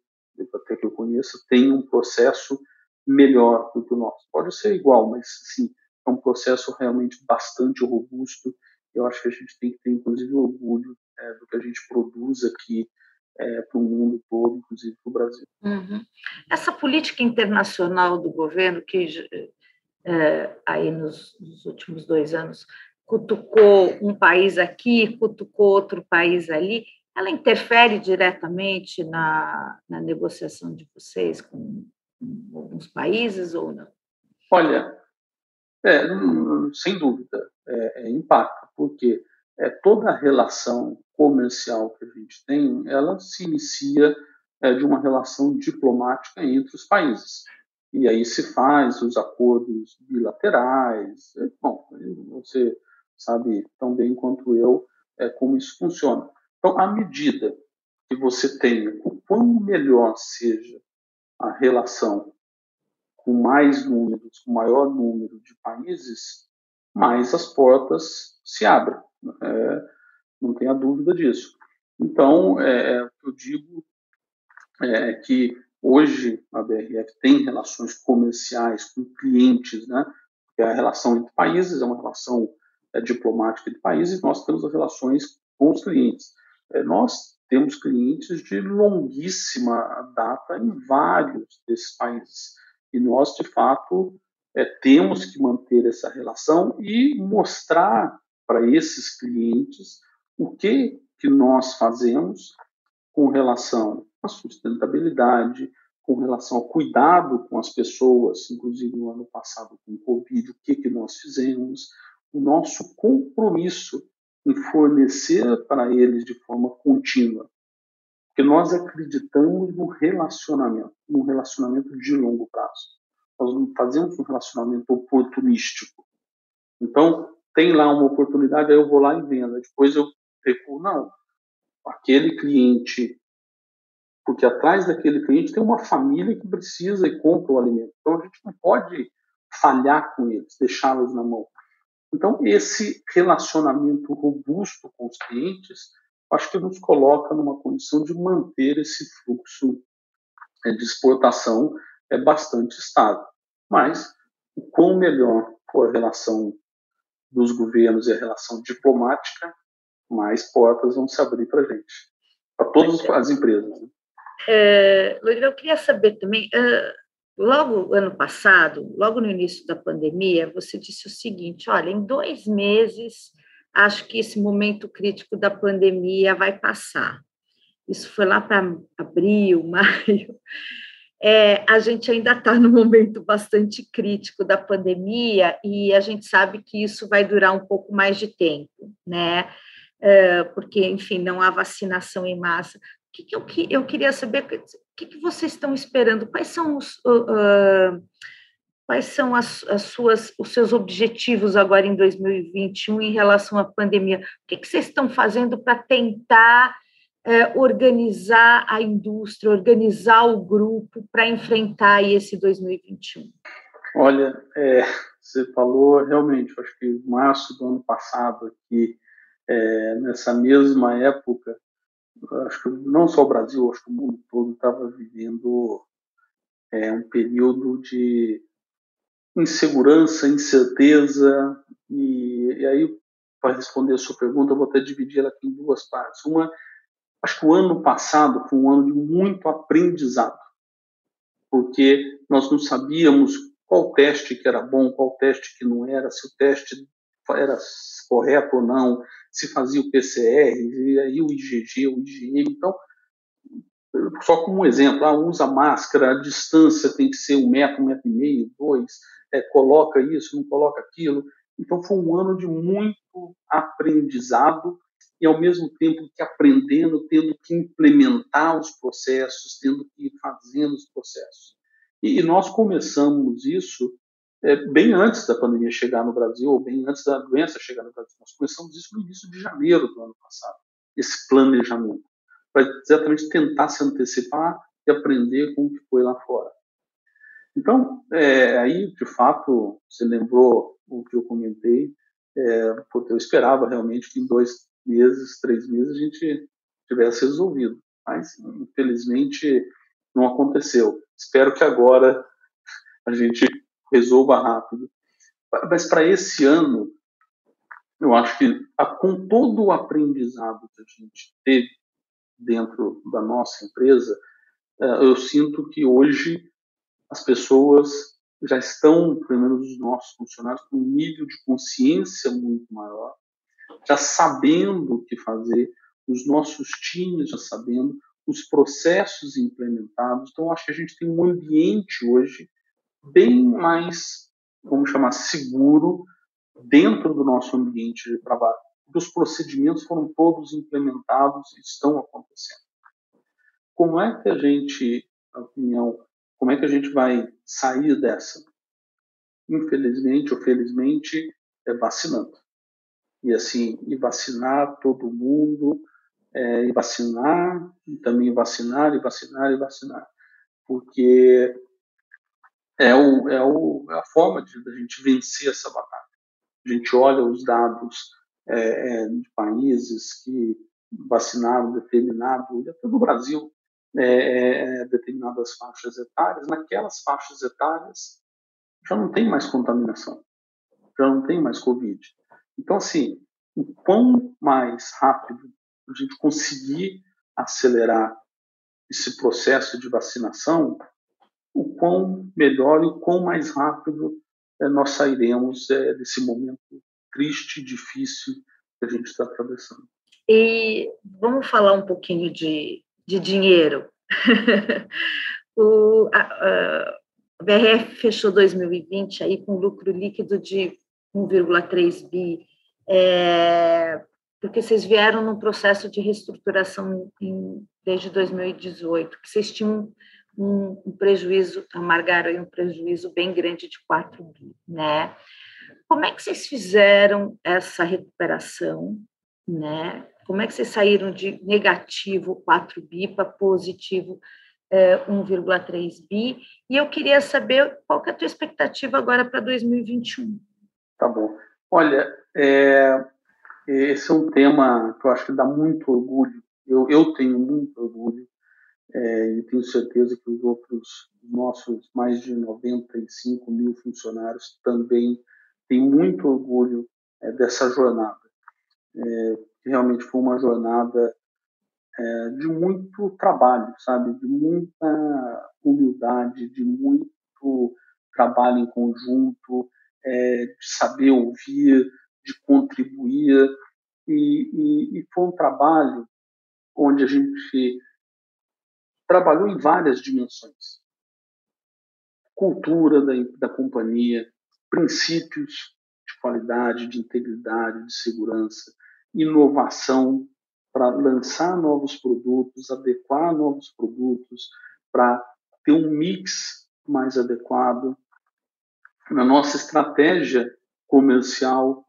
até que eu conheça, tem um processo melhor do que o nosso. Pode ser igual, mas sim, é um processo realmente bastante robusto. Eu acho que a gente tem que ter, inclusive, orgulho é, do que a gente produz aqui é, para o mundo todo, inclusive para o Brasil. Uhum. Essa política internacional do governo, que é, aí nos, nos, últimos dois anos cutucou um país aqui, cutucou outro país ali, ela interfere diretamente na, na negociação de vocês com, com alguns países ou não? Olha, é, sem dúvida, é, é, impacta, porque é, toda a relação comercial que a gente tem, ela se inicia é, de uma relação diplomática entre os países. E aí se faz os acordos bilaterais. É, bom, você sabe tão bem quanto eu é, como isso funciona. Então, à medida que você tenha, o melhor seja a relação com mais números, com maior número de países, mais as portas se abrem. É, não tenha dúvida disso. Então, é, é eu digo é que hoje a BRF tem relações comerciais com clientes, né? É a relação entre países, é uma relação é, diplomática de países, nós temos relações com os clientes. É, nós temos clientes de longuíssima data em vários desses países. E nós, de fato, é, temos que manter essa relação e mostrar para esses clientes o que, que nós fazemos com relação à sustentabilidade, com relação ao cuidado com as pessoas, inclusive no ano passado com o Covid, o que, que nós fizemos, o nosso compromisso em fornecer para eles de forma contínua. Porque nós acreditamos no relacionamento, num relacionamento de longo prazo. Nós não fazemos um relacionamento oportunístico. Então, tem lá uma oportunidade, aí eu vou lá e vendo. Depois eu recuo. Não. Aquele cliente, porque atrás daquele cliente tem uma família que precisa e compra o alimento. Então, a gente não pode falhar com eles, deixá-los na mão. Então, esse relacionamento robusto com os clientes, acho que nos coloca numa condição de manter esse fluxo é, de exportação é bastante estável. Mas, o quão melhor for a relação dos governos e a relação diplomática, mais portas vão se abrir para a gente, para todas as empresas. Né? É, eu queria saber também, uh, Logo ano passado, logo no início da pandemia, você disse o seguinte: olha, em dois meses, acho que esse momento crítico da pandemia vai passar. Isso foi lá para abril, maio. É, a gente ainda está no momento bastante crítico da pandemia e a gente sabe que isso vai durar um pouco mais de tempo, né? É, porque, enfim, não há vacinação em massa. O que, que eu, eu queria saber? Que, que vocês estão esperando? Quais são os, uh, quais são as, as, suas, os seus objetivos agora em 2021 em relação à pandemia? O que, que vocês estão fazendo para tentar uh, organizar a indústria, organizar o grupo para enfrentar esse 2021? Olha, é, você falou realmente, acho que março do ano passado aqui, é, nessa mesma época, acho que não só o Brasil, acho que o mundo todo estava vivendo é, um período de insegurança, incerteza, e, e aí, para responder a sua pergunta, eu vou até dividir ela aqui em duas partes. Uma, acho que o ano passado foi um ano de muito aprendizado, porque nós não sabíamos qual teste que era bom, qual teste que não era, se o teste era correto ou não, se fazia o PCR, e aí o IgG, o IgM. Então, só como um exemplo, ah, usa máscara, a distância tem que ser um metro, um metro e meio, dois, é, coloca isso, não coloca aquilo. Então, foi um ano de muito aprendizado e, ao mesmo tempo, que aprendendo, tendo que implementar os processos, tendo que ir fazendo os processos. E, e nós começamos isso é, bem antes da pandemia chegar no Brasil, ou bem antes da doença chegar no Brasil. Nós começamos isso no início de janeiro do ano passado, esse planejamento, para exatamente tentar se antecipar e aprender com o que foi lá fora. Então, é, aí, de fato, você lembrou o que eu comentei, é, porque eu esperava realmente que em dois meses, três meses, a gente tivesse resolvido. Mas, infelizmente, não aconteceu. Espero que agora a gente resolva rápido. Mas para esse ano, eu acho que com todo o aprendizado que a gente teve dentro da nossa empresa, é, eu sinto que hoje as pessoas já estão, pelo menos os nossos funcionários, com um nível de consciência muito maior, já sabendo o que fazer, os nossos times já sabendo, os processos implementados. Então, acho que a gente tem um ambiente hoje bem mais, vamos chamar, seguro dentro do nosso ambiente de trabalho. Os procedimentos foram todos implementados e estão acontecendo. Como é que a gente, na opinião, como é que a gente vai sair dessa? Infelizmente ou felizmente, é vacinando. E assim, e vacinar todo mundo, é, e vacinar, e também vacinar, e vacinar, e vacinar. Porque é, o, é, o, é a forma de, a gente vencer essa batalha. A gente olha os dados é, é de países que vacinaram determinado, até no Brasil, é, é, determinadas faixas etárias, naquelas faixas etárias já não tem mais contaminação, já não tem mais Covid. Então, assim, o quão mais rápido a gente conseguir acelerar esse processo de vacinação, o quão melhor e o quão mais rápido é, nós sairemos é, desse momento triste, difícil que a gente está atravessando. E vamos falar um pouquinho de, de dinheiro. o, a, a, BRF fechou 2020 aí com lucro líquido de 1,3 bi, é, porque vocês vieram num processo de reestruturação em, desde 2018, que vocês tinham um, um prejuízo, amargaram um prejuízo bem grande de 4 bi, né? Como é que vocês fizeram essa recuperação, né? Como é que vocês saíram de negativo 4 bi para positivo é, 1,3 bi? E eu queria saber qual que é a tua expectativa agora para 2021. Tá bom. Olha, é, esse é um tema que eu acho que dá muito orgulho. Eu, eu tenho muito orgulho é, e tenho certeza que os outros nossos mais de 95 mil funcionários também têm muito orgulho é, dessa jornada. É, realmente foi uma jornada é, de muito trabalho, sabe, de muita humildade, de muito trabalho em conjunto, é, de saber ouvir, de contribuir e, e, e foi um trabalho onde a gente trabalhou em várias dimensões. Cultura da, da companhia, princípios de qualidade, de integridade, de segurança, inovação para lançar novos produtos, adequar novos produtos, para ter um mix mais adequado na nossa estratégia comercial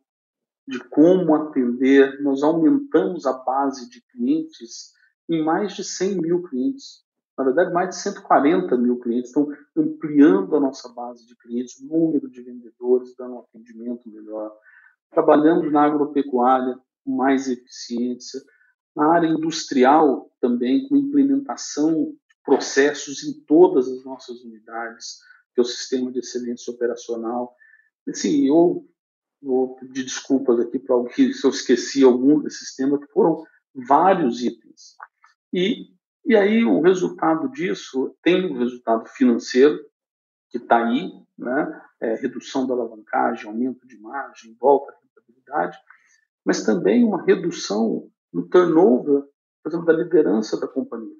de como atender. Nós aumentamos a base de clientes em mais de 100 mil clientes. Na verdade, mais de 140 mil clientes. Estão ampliando a nossa base de clientes, número de vendedores, dando um atendimento melhor. Trabalhando na agropecuária com mais eficiência. Na área industrial também, com implementação de processos em todas as nossas unidades, que é o Sistema de Excelência Operacional. Assim, eu vou pedir desculpas aqui para alguém se eu esqueci algum desses temas, que foram vários itens. E, e aí o resultado disso tem o um resultado financeiro, que está aí, né? É, redução da alavancagem, aumento de margem, volta à rentabilidade, mas também uma redução no turnover, por exemplo, da liderança da companhia,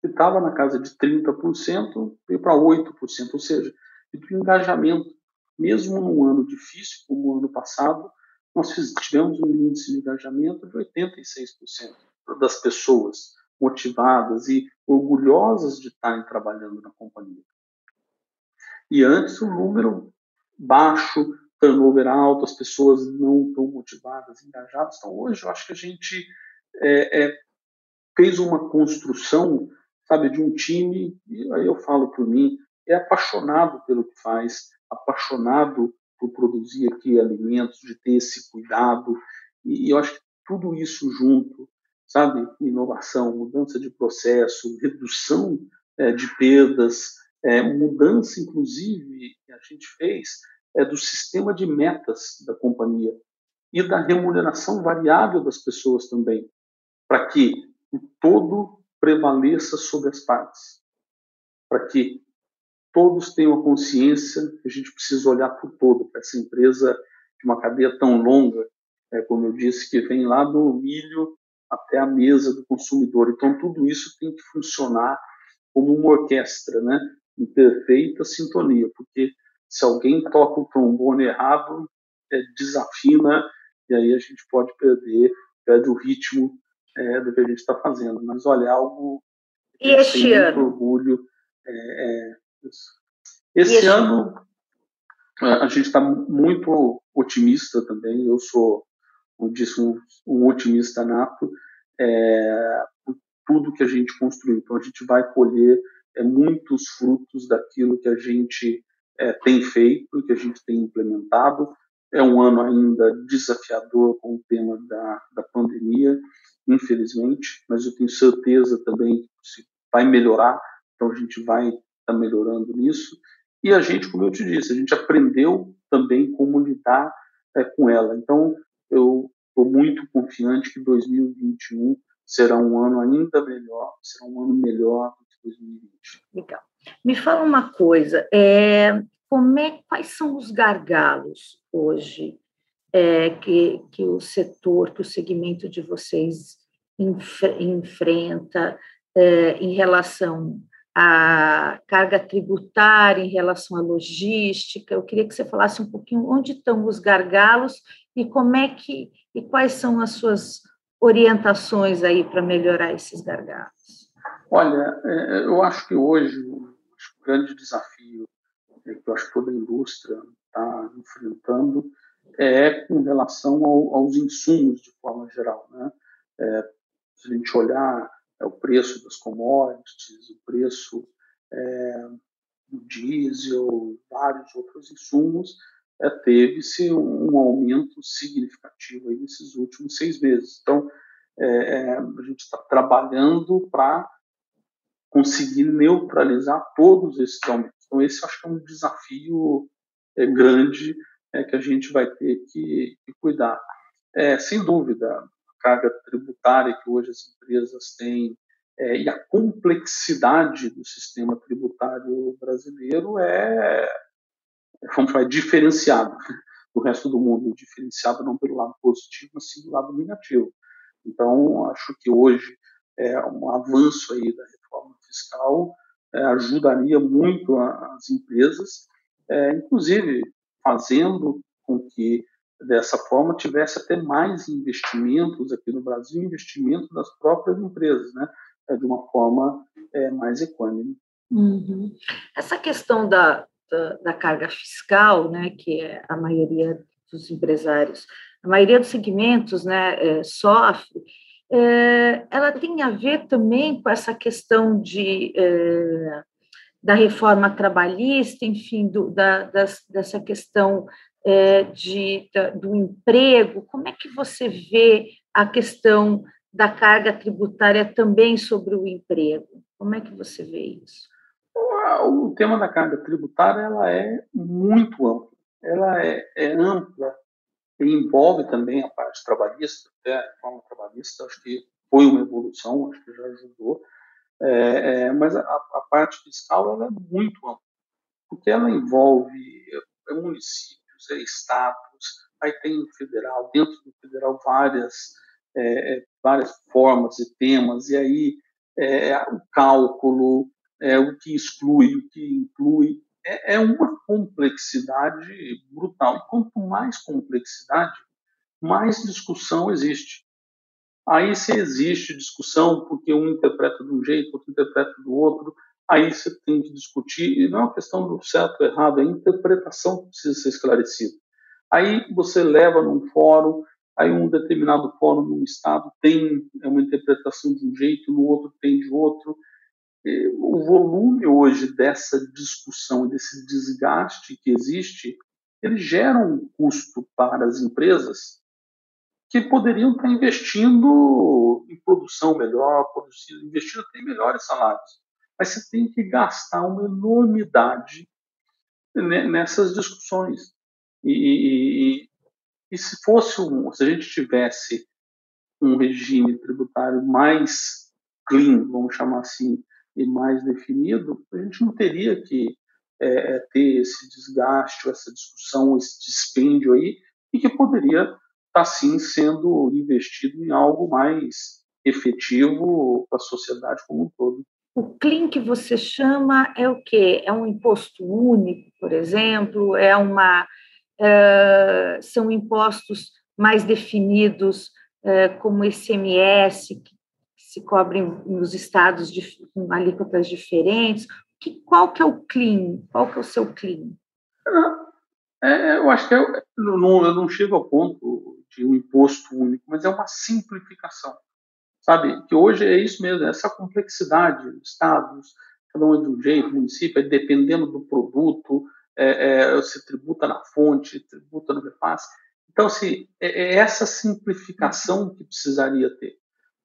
que estava na casa de 30%, veio para 8%, ou seja, do engajamento. Mesmo num ano difícil, como o ano passado, nós tivemos um índice de engajamento de 86% das pessoas motivadas e orgulhosas de estarem trabalhando na companhia. E antes, um número baixo, turnover alto, as pessoas não tão motivadas, engajadas. Então, hoje, eu acho que a gente é, é, fez uma construção, sabe, de um time, e aí eu falo por mim, é apaixonado pelo que faz, apaixonado por produzir aqui alimentos, de ter esse cuidado. E, eu acho que tudo isso junto, sabe? Inovação, mudança de processo, redução é, de perdas, é, mudança, inclusive, que a gente fez é, do sistema de metas da companhia e da remuneração variável das pessoas também, para que o todo prevaleça sobre as partes, para que todos tenham a consciência que a gente precisa olhar para o todo, para essa empresa de uma cadeia tão longa, é, como eu disse, que vem lá do milho até a mesa do consumidor. Então, tudo isso tem que funcionar como uma orquestra, né? em perfeita sintonia, porque se alguém toca o trombone errado, é, desafina, e aí a gente pode perder, perde o ritmo é, do que a gente está fazendo. Mas olha, é algo e este ano? orgulho. É, é esse ano a gente está muito otimista também. Eu sou, como disse, um, um otimista nato. É, tudo que a gente construiu. Então a gente vai colher é, muitos frutos daquilo que a gente é, tem feito, que a gente tem implementado. É um ano ainda desafiador com o tema da, da pandemia, infelizmente, mas eu tenho certeza também que vai melhorar. Então a gente vai está melhorando nisso. E a gente, como eu te disse, a gente aprendeu também como lidar é, com ela. Então, eu estou muito confiante que 2021 será um ano ainda melhor, será um ano melhor do que 2020. Legal. Me fala uma coisa, é, como é, quais são os gargalos hoje é, que, que o setor, que o segmento de vocês enfrenta é, em relação a carga tributária em relação à logística. Eu queria que você falasse um pouquinho onde estão os gargalos e como é que e quais são as suas orientações aí para melhorar esses gargalos. Olha, é, eu acho que hoje o grande desafio é que eu acho que toda a indústria está enfrentando é com relação ao, aos insumos de forma geral, né? É, se a gente olhar é o preço das commodities, o preço é, do diesel, vários outros insumos, é, teve-se um, um, aumento significativo aí nesses últimos seis meses. Então, é, é a gente está trabalhando para conseguir neutralizar todos esses aumentos. Então, esse acho que é um desafio é, grande é, que a gente vai ter que, que cuidar. É, sem dúvida, carga tributária que hoje as empresas têm é, e a complexidade do sistema tributário brasileiro é, vamos falar, diferenciado do resto do mundo, diferenciado não pelo lado positivo, mas sim do lado negativo. Então, acho que hoje é, um avanço aí da reforma fiscal é, ajudaria muito a, as empresas, é, inclusive fazendo com que dessa forma tivesse até mais investimentos aqui no Brasil, investimento das próprias empresas, né, é, de uma forma é, mais econômica. Uhum. Essa questão da, da, da, carga fiscal, né, que é a maioria dos empresários, a maioria dos segmentos né, é, sofre, é, ela tem a ver também com essa questão de, é, da reforma trabalhista, enfim, do, da, das, dessa questão é, de, da, do emprego. Como é que você vê a questão da carga tributária também sobre o emprego? Como é que você vê isso? O tema da carga tributária ela é muito ampla. Ela é, é ampla e envolve também a parte trabalhista, até a reforma trabalhista, acho que foi uma evolução, acho que já ajudou, é, é, mas a, a, parte fiscal ela é muito ampla, porque ela envolve é, municípios, é, estados, aí tem o federal, dentro do federal várias, é, várias formas e temas, e aí o cálculo, o que exclui, o que inclui, é, é uma complexidade brutal. E quanto mais complexidade, mais discussão existe. Aí, se existe discussão porque um interpreta de um jeito, outro interpreta do outro, aí você tem que discutir. E não é uma questão do certo ou errado, é a interpretação que precisa ser esclarecida. Aí você leva num fórum, aí um determinado fórum num estado tem uma interpretação de um jeito, no outro tem de outro o volume hoje dessa discussão, desse desgaste que existe, ele gera um custo para as empresas que poderiam estar investindo em produção melhor, investindo até em melhores salários. Mas você tem que gastar uma enormidade nessas discussões. E, e, e se fosse um, se a gente tivesse um regime tributário mais clean, vamos chamar assim, e mais definido, a gente não teria que é, é, ter esse desgaste, essa discussão, esse dispêndio aí, e que poderia estar tá, sim sendo investido em algo mais efetivo para a sociedade como um todo. O CLIN que você chama é o quê? É um imposto único, por exemplo? É uma é, são impostos mais definidos, é, como ICMS, que se cobrem nos estados de, com alíquotas diferentes. Que, qual que é o clean? Qual que é o seu clean? É, é eu acho que eu não, eu não chego ao ponto de um imposto único, mas é uma simplificação. Sabe? Que hoje é isso mesmo, é essa complexidade, estados, cada um é de um jeito, município, é dependendo do produto, é, é, você tributa na fonte, tributa no repasse. Então, assim, é, é essa simplificação que precisaria ter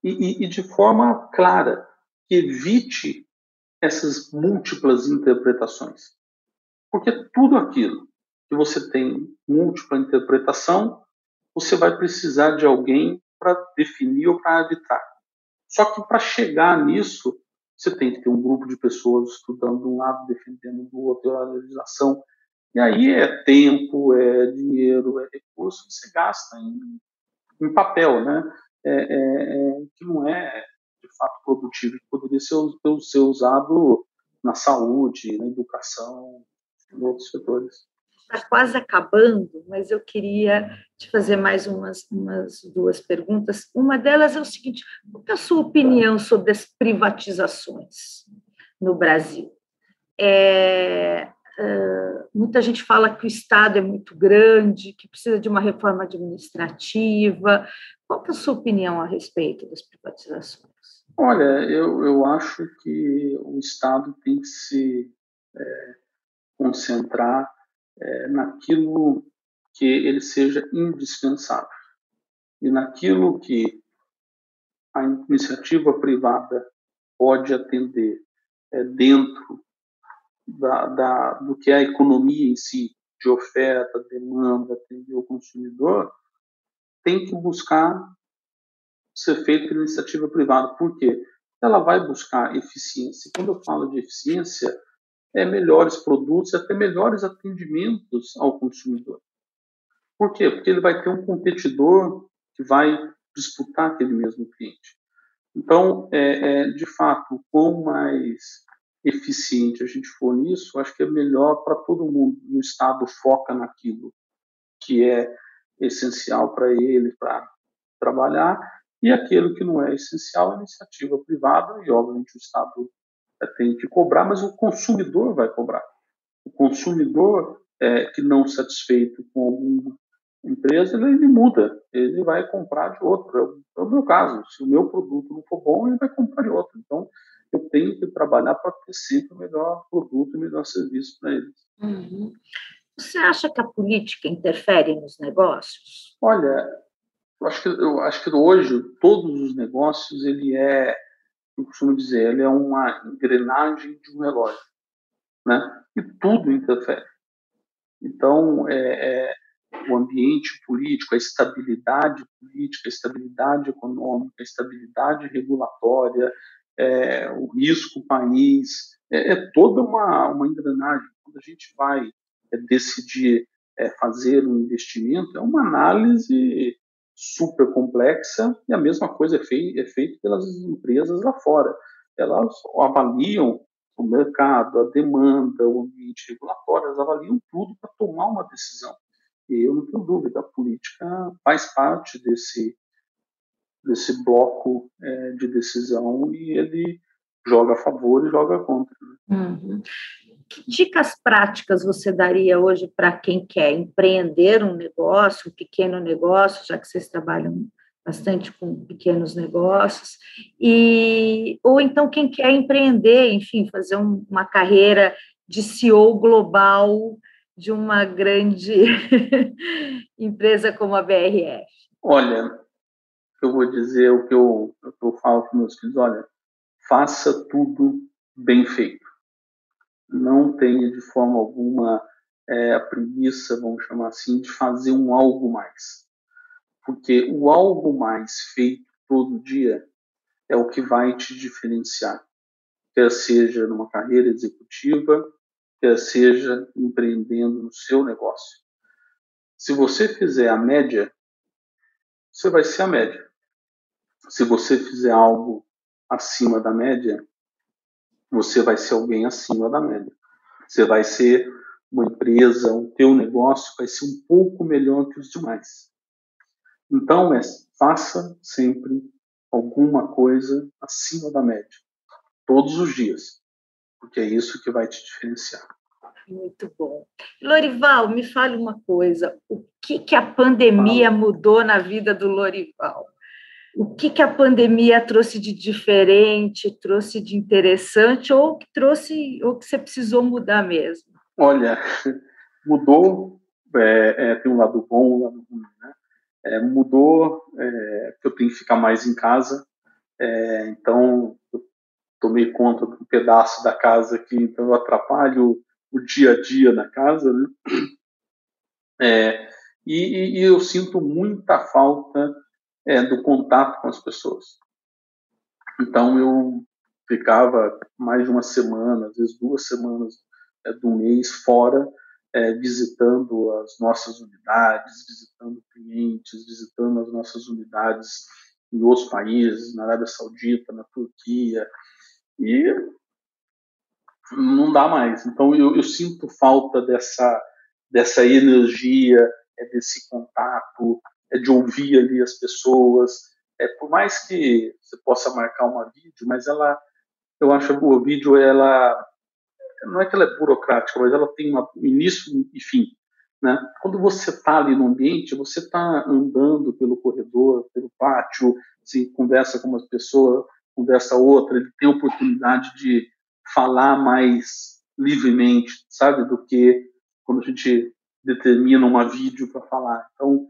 e, e, de forma clara, que evite essas múltiplas interpretações. Porque tudo aquilo que você tem múltipla interpretação, você vai precisar de alguém para definir ou para arbitrar. Só que para chegar nisso, você tem que ter um grupo de pessoas estudando de um lado, defendendo do outro, a legislação. E aí é tempo, é dinheiro, é recurso que você gasta em, em papel, né? É, é, é, que não é de fato produtivo, que poderia ser, ser usado na saúde, na educação, em outros setores. Está quase acabando, mas eu queria te fazer mais umas, umas duas perguntas. Uma delas é o seguinte: qual é a sua opinião sobre as privatizações no Brasil? É, muita gente fala que o Estado é muito grande, que precisa de uma reforma administrativa. Qual é a sua opinião a respeito das privatizações? Olha, eu, eu acho que o Estado tem que se é, concentrar é, naquilo que ele seja indispensável e naquilo que a iniciativa privada pode atender é, dentro da, da, do que é a economia em si, de oferta, demanda, atender o consumidor, tem que buscar ser feito pela iniciativa privada. Por quê? Ela vai buscar eficiência. Quando eu falo de eficiência, é melhores produtos, até melhores atendimentos ao consumidor. Por quê? Porque ele vai ter um competidor que vai disputar aquele mesmo cliente. Então, é, é de fato, quanto mais eficiente a gente for nisso, acho que é melhor para todo mundo. O Estado foca naquilo que é essencial para ele, para trabalhar, e aquilo que não é essencial é iniciativa privada, e obviamente o Estado tem que cobrar, mas o consumidor vai cobrar. O consumidor é, que não satisfeito com alguma empresa, ele, ele, muda, ele vai comprar de outro. É o, é o meu caso. Se o meu produto não for bom, ele vai comprar de outro. Então, eu tenho que trabalhar para ter sempre o melhor produto e o melhor serviço para eles. Uhum. Você acha que a política interfere nos negócios? Olha, eu acho que, eu acho que hoje todos os negócios ele é, eu costumo dizer, ele é uma engrenagem de um relógio, né? E tudo interfere. Então, é, é, o ambiente político, a estabilidade política, a estabilidade econômica, a estabilidade regulatória, é, o risco país, é, é, toda uma, uma engrenagem. Quando a gente vai é, decidir é, fazer um investimento, é uma análise super complexa e a mesma coisa é, fei é feita pelas empresas lá fora. Elas avaliam o mercado, a demanda, o ambiente regulatório, elas avaliam tudo para tomar uma decisão. E eu não tenho dúvida, a política faz parte desse, desse bloco é, de decisão e ele joga a favor e joga contra. Né? Uhum. Que dicas práticas você daria hoje para quem quer empreender um negócio, um pequeno negócio, já que vocês trabalham bastante com pequenos negócios, e ou então quem quer empreender, enfim, fazer um, uma carreira de CEO global de uma grande empresa como a BRF? Olha, eu vou dizer o que eu, o que eu falo para meus filhos, olha, faça tudo bem feito. Não tenha de forma alguma é, a preguiça, vamos chamar assim, de fazer um algo mais. Porque o algo mais feito todo dia é o que vai te diferenciar. Quer seja numa carreira executiva, quer seja empreendendo no seu negócio. Se você fizer a média, você vai ser a média. Se você fizer algo acima da média, você vai ser alguém acima da média. Você vai ser uma empresa, o teu negócio vai ser um pouco melhor que os demais. Então, é, faça sempre alguma coisa acima da média, todos os dias, porque é isso que vai te diferenciar. Muito bom. Lorival, me fale uma coisa: o que, que a pandemia mudou na vida do Lorival? O que, que a pandemia trouxe de diferente, trouxe de interessante, ou que trouxe, ou que você precisou mudar mesmo? Olha, mudou, é, é, tem um lado bom, um lado ruim, né? É, mudou é, eu tenho que ficar mais em casa, é, então eu tomei conta de um pedaço da casa aqui, então eu atrapalho o dia a dia na casa, né? É, e, e, eu sinto muita falta é, do contato com as pessoas. Então eu ficava mais de uma semana, às vezes duas semanas é, do mês fora, é, visitando as nossas unidades, visitando clientes, visitando as nossas unidades em outros países, na Arábia Saudita, na Turquia, e não dá mais. Então eu, eu sinto falta dessa dessa energia, é, desse contato, é de ouvir ali as pessoas. É, por mais que você possa marcar uma vídeo, mas ela, eu acho que o vídeo, ela, não é que ela é burocrática, mas ela tem um início e fim. Né? Quando você está ali no ambiente, você está andando pelo corredor, pelo pátio, se conversa com uma pessoa, conversa outra, ele tem a oportunidade de falar mais livremente, sabe, do que quando a gente determina uma vídeo para falar. Então,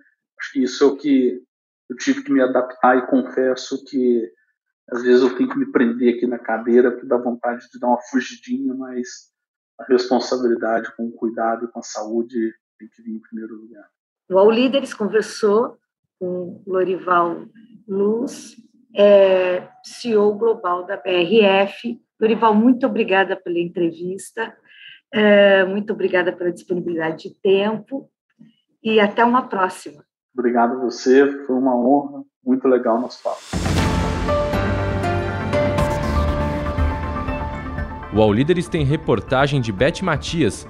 isso é o que eu tive que me adaptar e confesso que às vezes eu tenho que me prender aqui na cadeira porque dá vontade de dar uma fugidinha, mas a responsabilidade com o cuidado e com a saúde tem que vir em primeiro lugar. O All Líderes conversou com Lorival Luz, é, CEO global da BRF. Lorival, muito obrigada pela entrevista, é, muito obrigada pela disponibilidade de tempo e até uma próxima. Obrigado a você, foi uma honra, muito legal nosso papo. O All Líderes tem reportagem de Beth Matias,